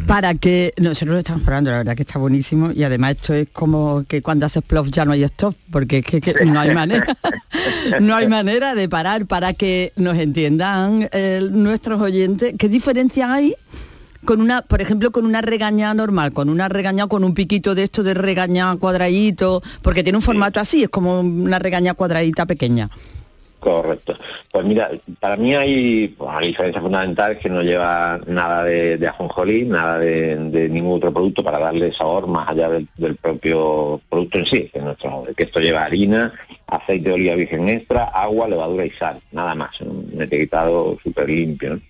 Speaker 4: Para que nosotros lo estamos probando, la verdad que está buenísimo y además esto es como que cuando haces plof ya no hay stop, porque es que, que no hay manera, no hay manera de parar para que nos entiendan eh, nuestros oyentes. ¿Qué diferencia hay con una, por ejemplo, con una regaña normal, con una regaña con un piquito de esto de regaña cuadradito, porque tiene un formato así, es como una regaña cuadradita pequeña.
Speaker 19: Correcto. Pues mira, para mí hay pues, una diferencia fundamental que no lleva nada de, de ajonjolí, nada de, ningún otro producto para darle sabor más allá del, propio producto en sí, que, nuestro, que esto lleva harina, aceite de oliva virgen extra, agua, levadura y sal, nada más, un etiquetado súper limpio.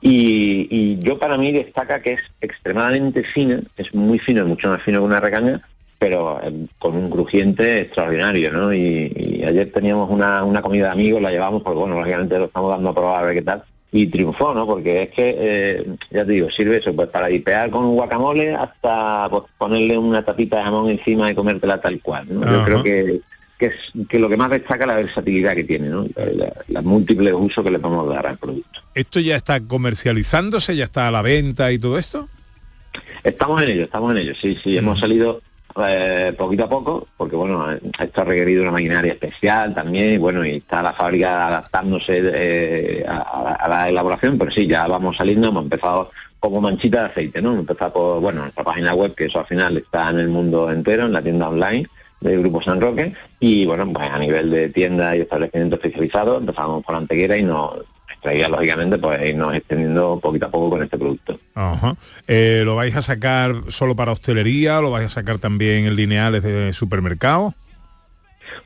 Speaker 19: Y, yo para mí destaca que es extremadamente fina, es muy fino, mucho más fino que una recaña, pero eh, con un crujiente extraordinario, ¿no? Y, y ayer teníamos una, una comida de amigos, la llevamos, porque bueno, lógicamente lo estamos dando a probar a ver qué tal, y triunfó, ¿no? Porque es que, eh, ya te digo, sirve eso, pues para dipear con un guacamole hasta pues, ponerle una tapita de jamón encima y comértela tal cual, ¿no? Yo creo que, que es que lo que más destaca es la versatilidad que tiene, ¿no? Los múltiples usos que le podemos dar al producto.
Speaker 2: ¿Esto ya está comercializándose, ya está a la venta y todo esto?
Speaker 19: Estamos en ello, estamos en ello, sí, sí, hemos salido eh, poquito a poco, porque bueno, esto ha requerido una maquinaria especial también, bueno, y está la fábrica adaptándose eh, a, a- la elaboración, pero sí, ya vamos saliendo, hemos empezado como manchita de aceite, ¿no? Hemos bueno, nuestra página web, que eso al final está en el mundo entero, en la tienda online del Grupo San Roque, y bueno, pues a nivel de tienda y establecimiento especializado, empezamos por Antequera y nos lógicamente pues irnos extendiendo poquito a poco con este producto.
Speaker 2: Ajá. Eh, ¿Lo vais a sacar solo para hostelería? ¿Lo vais a sacar también en lineales de supermercado?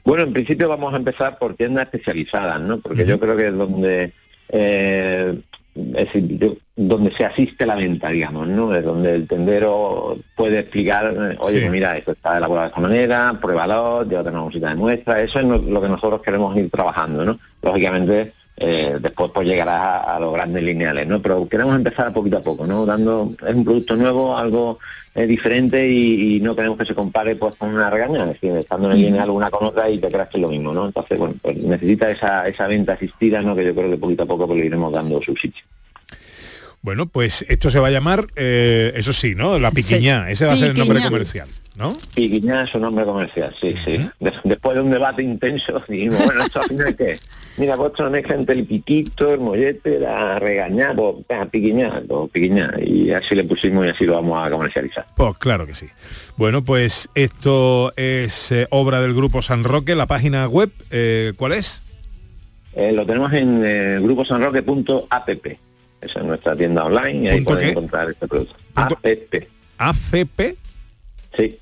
Speaker 19: Bueno, en principio vamos a empezar por tiendas especializadas, ¿no? Porque yo creo que es donde eh, es decir, donde se asiste la venta, digamos, ¿no? Es donde el tendero puede explicar, oye,
Speaker 2: Sí.
Speaker 19: pues mira, esto está elaborado de esta manera, pruébalo, llévate una bolsita de muestra, eso es lo que nosotros queremos ir trabajando, ¿no? Lógicamente, eh, después pues llegarás a, a los grandes lineales, ¿no? Pero queremos empezar poquito a poco, ¿no? Dando, es un producto nuevo, algo eh, diferente y, y no queremos que se compare pues con una regaña, es decir, estando en el lineal una con otra y te creas que es lo mismo, ¿no? Entonces, bueno, pues necesita esa, esa venta asistida, ¿no? Que yo creo que poquito a poco pues, le iremos dando su sitio.
Speaker 2: Bueno, pues esto se va a llamar, eh, eso sí, ¿no? La piquiñá.
Speaker 19: Sí.
Speaker 2: Ese va a ser el nombre comercial, ¿no?
Speaker 19: Piquiñá es su nombre comercial, sí, sí. Des- después de un debate intenso, dijimos, bueno, ¿esto al final qué? Mira, una mezcla entre el piquito, el mollete, la regañá, pues venga, piquiñá, pues, piquiñá. Y así le pusimos y así lo vamos a comercializar.
Speaker 2: Pues claro que sí. Bueno, pues esto es eh, obra del Grupo San Roque. La página web, eh, ¿cuál es?
Speaker 19: Eh, lo tenemos en eh, gruposanroque.app. Esa es nuestra tienda online y ahí
Speaker 2: ¿Punto
Speaker 19: pueden encontrar este producto. APP.
Speaker 2: ACP.
Speaker 19: Sí.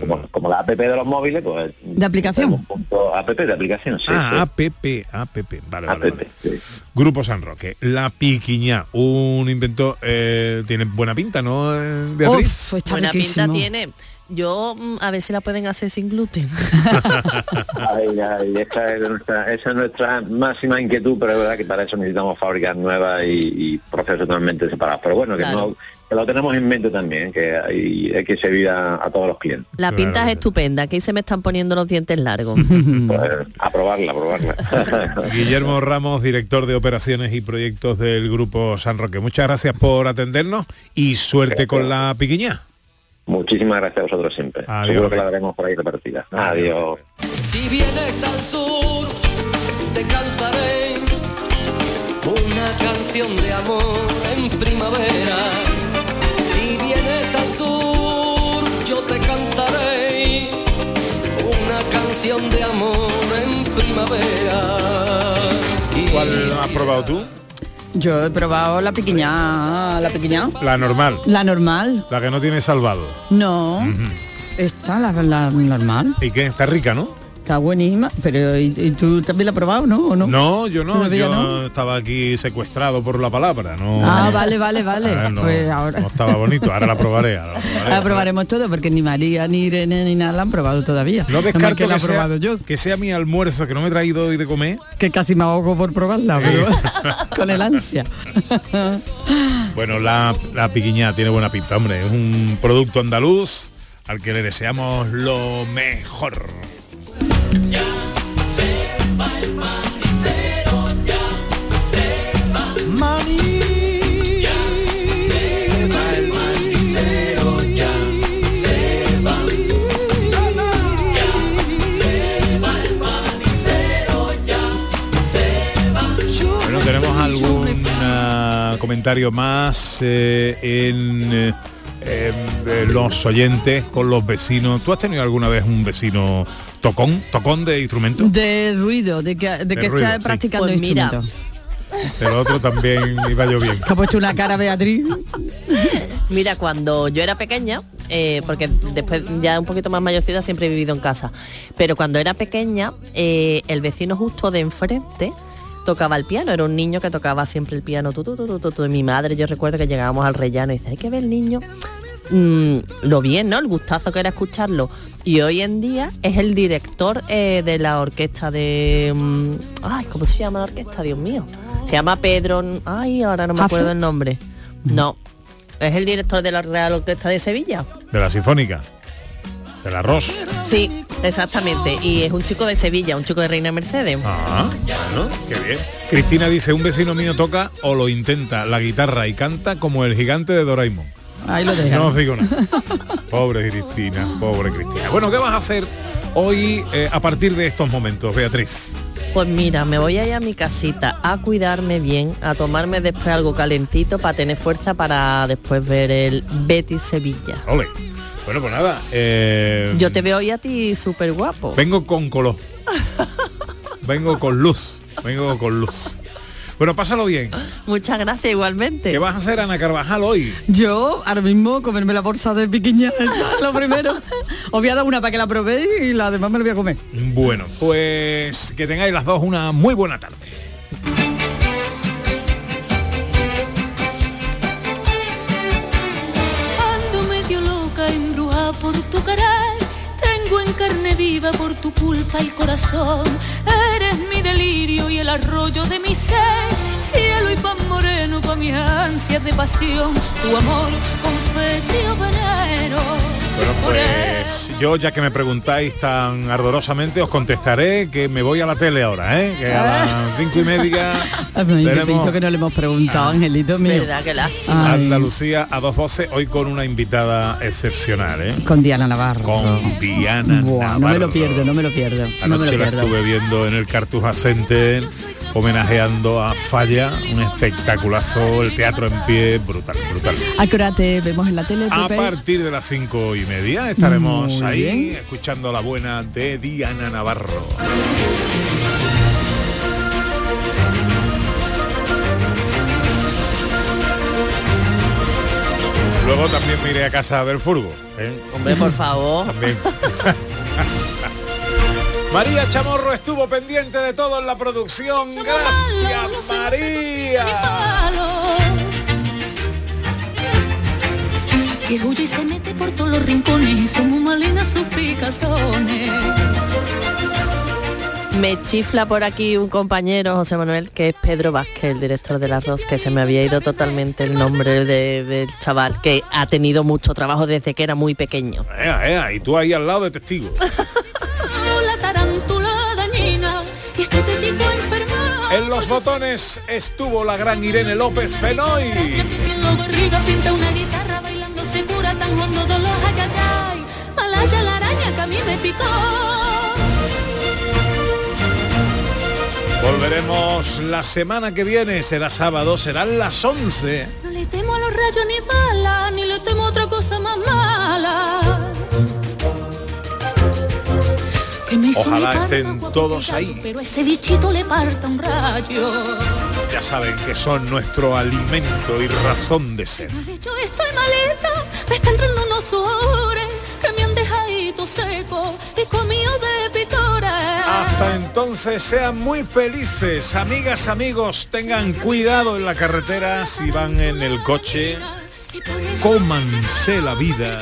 Speaker 19: Como, como la app de los móviles, pues...
Speaker 4: De aplicación.
Speaker 19: Punto app de aplicación, sí.
Speaker 2: ah,
Speaker 19: sí.
Speaker 2: APP, APP. Vale, vale, vale. Grupo San Roque. La piquiñá, un invento, eh, tiene buena pinta, ¿no, eh, Beatriz?
Speaker 5: Buena pinta tiene. Yo mm, a ver si la pueden hacer sin gluten.
Speaker 19: Ay, ay, esa, es nuestra, esa es nuestra máxima inquietud, pero es verdad que para eso necesitamos fábricas nuevas y, y procesos totalmente separados. Pero bueno, que,
Speaker 5: Claro.
Speaker 19: no, lo tenemos en mente también, que hay, hay que servir a, a todos los clientes.
Speaker 5: La pinta es estupenda, que ahí se me están poniendo los dientes largos.
Speaker 19: Pues, a probarla, a probarla.
Speaker 2: Guillermo Ramos, director de operaciones y proyectos del Grupo San Roque. Muchas gracias por atendernos y suerte con la piquiñá.
Speaker 19: Muchísimas gracias a vosotros siempre.
Speaker 2: Adiós.
Speaker 19: Seguro que la veremos por ahí repartida. Adiós.
Speaker 8: Si vienes al sur, te cantaré una canción de amor en primavera. Sur, yo te cantaré una canción de amor en primavera.
Speaker 2: ¿Cuál has probado tú?
Speaker 4: Yo he probado la pequeña, la pequeña,
Speaker 2: La normal.
Speaker 4: la normal.
Speaker 2: La que no tiene salvado.
Speaker 4: No,
Speaker 2: Ujú.
Speaker 4: esta la, la normal.
Speaker 2: ¿Y qué? Está rica, ¿no?
Speaker 4: Está buenísima, pero ¿y, y tú también la has probado, no? ¿O no?
Speaker 2: No, yo no.
Speaker 4: ¿Todavía
Speaker 2: Yo
Speaker 4: no?
Speaker 2: estaba aquí secuestrado por la palabra. No,
Speaker 4: Ah, vale, vale, vale.
Speaker 2: Ah, no,
Speaker 4: pues ahora
Speaker 2: no estaba bonito. Ahora la probaré. ahora la probaré.
Speaker 4: la probaremos todo, porque ni María, ni Irene, ni nada la han probado todavía.
Speaker 2: No descarto
Speaker 4: que la he
Speaker 2: sea,
Speaker 4: probado yo,
Speaker 2: que sea mi almuerzo que no me he traído hoy de comer.
Speaker 4: que casi me ahogo por probarla, pero con el ansia.
Speaker 2: Bueno, la, la piquiña tiene buena pinta, hombre. Es un producto andaluz al que le deseamos lo mejor. Comentario más eh, en, eh, eh, los oyentes con los vecinos. ¿Tú has tenido alguna vez un vecino tocón, tocón de instrumento?
Speaker 4: De ruido, de que, de que
Speaker 2: ruido,
Speaker 4: está
Speaker 2: sí.
Speaker 4: practicando
Speaker 5: Pues mira.
Speaker 2: El otro también iba yo bien.
Speaker 4: Que ha puesto una cara Beatriz.
Speaker 5: Mira, cuando yo era pequeña, eh, porque después ya un poquito más mayorcita siempre he vivido en casa, pero cuando era pequeña, eh, el vecino justo de enfrente tocaba el piano, era un niño que tocaba siempre el piano, tu, tu, tu, tu, tu, tu. mi madre, yo recuerdo que llegábamos al rellano y dice, hay que ver el niño, mm, lo bien, ¿no? El gustazo que era escucharlo. Y hoy en día es el director eh, de la orquesta de... mm, ay, ¿cómo se llama la orquesta? Dios mío. Se llama Pedro... Ay, ahora no me acuerdo el nombre. No. Es el director de la Real Orquesta de Sevilla.
Speaker 2: De la sinfónica. Del arroz.
Speaker 5: Sí, exactamente. Y es un chico de Sevilla, un chico de Reina Mercedes.
Speaker 2: Ah, bueno, qué bien. Cristina dice, un vecino mío toca o lo intenta la guitarra y canta como el gigante de Doraemon.
Speaker 4: Ahí lo dejan.
Speaker 2: No os digo nada. Pobre Cristina, pobre Cristina. Bueno, ¿qué vas a hacer hoy eh, a partir de estos momentos, Beatriz?
Speaker 5: Pues mira, me voy a ir a mi casita a cuidarme bien, a tomarme después algo calentito para tener fuerza para después ver el Betis Sevilla.
Speaker 2: Ole. Bueno, pues nada. eh,
Speaker 5: Yo te veo hoy a ti súper guapo.
Speaker 2: Vengo con color. Vengo con luz. Vengo con luz. Bueno, pásalo bien.
Speaker 5: Muchas gracias igualmente.
Speaker 2: ¿Qué vas a hacer, Ana Carvajal, hoy?
Speaker 4: Yo ahora mismo comerme la bolsa de piquiña, lo primero. Os voy a dar una para que la probéis y la demás me la voy a comer.
Speaker 2: Bueno, pues que tengáis las dos una muy buena tarde.
Speaker 20: Tu caray. Tengo en carne viva por tu culpa el corazón. Eres mi delirio y el arroyo de mi ser. Cielo y pan moreno pa' mis ansias de pasión. Tu amor con fecha y.
Speaker 2: Bueno, pues yo ya que me preguntáis tan ardorosamente os contestaré que me voy a la tele ahora, ¿eh? Que a las cinco y media tenemos
Speaker 4: que no le hemos preguntado, Angelito mío.
Speaker 5: Verdad, lástima.
Speaker 2: Andalucía a dos voces, hoy con una invitada excepcional, ¿eh?
Speaker 4: Con Diana Navarro.
Speaker 2: Con Diana
Speaker 4: Buah, no me
Speaker 2: Navarro.
Speaker 4: lo pierdo, no me lo pierdo. No me
Speaker 2: Anoche
Speaker 4: lo
Speaker 2: la
Speaker 4: pierdo.
Speaker 2: estuve viendo en el Cartuja Center homenajeando a Falla, un espectaculazo, el teatro en pie, brutal, brutal.
Speaker 4: ¿A qué hora te vemos en la tele,
Speaker 2: A
Speaker 4: Pepe?
Speaker 2: partir de las cinco y media estaremos
Speaker 4: Muy
Speaker 2: ahí
Speaker 4: bien.
Speaker 2: escuchando la buena de Diana Navarro. Luego también me iré a casa a ver furgo. ¿eh?
Speaker 5: Hombre, por favor.
Speaker 2: También. María Chamorro estuvo pendiente de todo en la producción. Gracias, María.
Speaker 20: Que huye y se mete por todos los rincones y son muy malinas sus picazones.
Speaker 5: Me chifla por aquí un compañero, José Manuel, que es Pedro Vázquez, el director del arroz, que se me había ido totalmente el nombre de- del chaval, que ha tenido mucho trabajo desde que era muy pequeño.
Speaker 2: Ea, ea, y tú ahí al lado de testigo.
Speaker 20: Este.
Speaker 2: En los botones estuvo la gran Irene López Fenoy.
Speaker 20: Tan hondo dolor, ay, ay, ay. Malaya la araña que a mí me picó.
Speaker 2: Volveremos la semana que viene, será sábado, serán las 11.
Speaker 20: No le temo a los rayos ni balas, ni le temo a otra cosa más mala.
Speaker 2: Ojalá
Speaker 20: mi padre
Speaker 2: estén todos ahí.
Speaker 20: Pero ese bichito le parta un rayo.
Speaker 2: Ya saben que son nuestro alimento y razón de ser.
Speaker 20: Yo estoy maleta, me está entrando unos sudores que me han dejado seco y comido de picores.
Speaker 2: Hasta entonces sean muy felices, amigas, amigos, tengan cuidado en la carretera si van en el coche, cómanse la vida.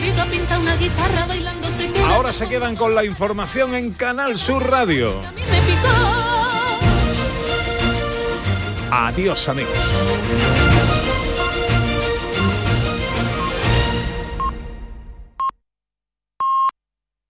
Speaker 20: Barriga, pinta una guitarra bailando se cura.
Speaker 2: Ahora se quedan con la información en Canal Sur Radio. Adiós amigos.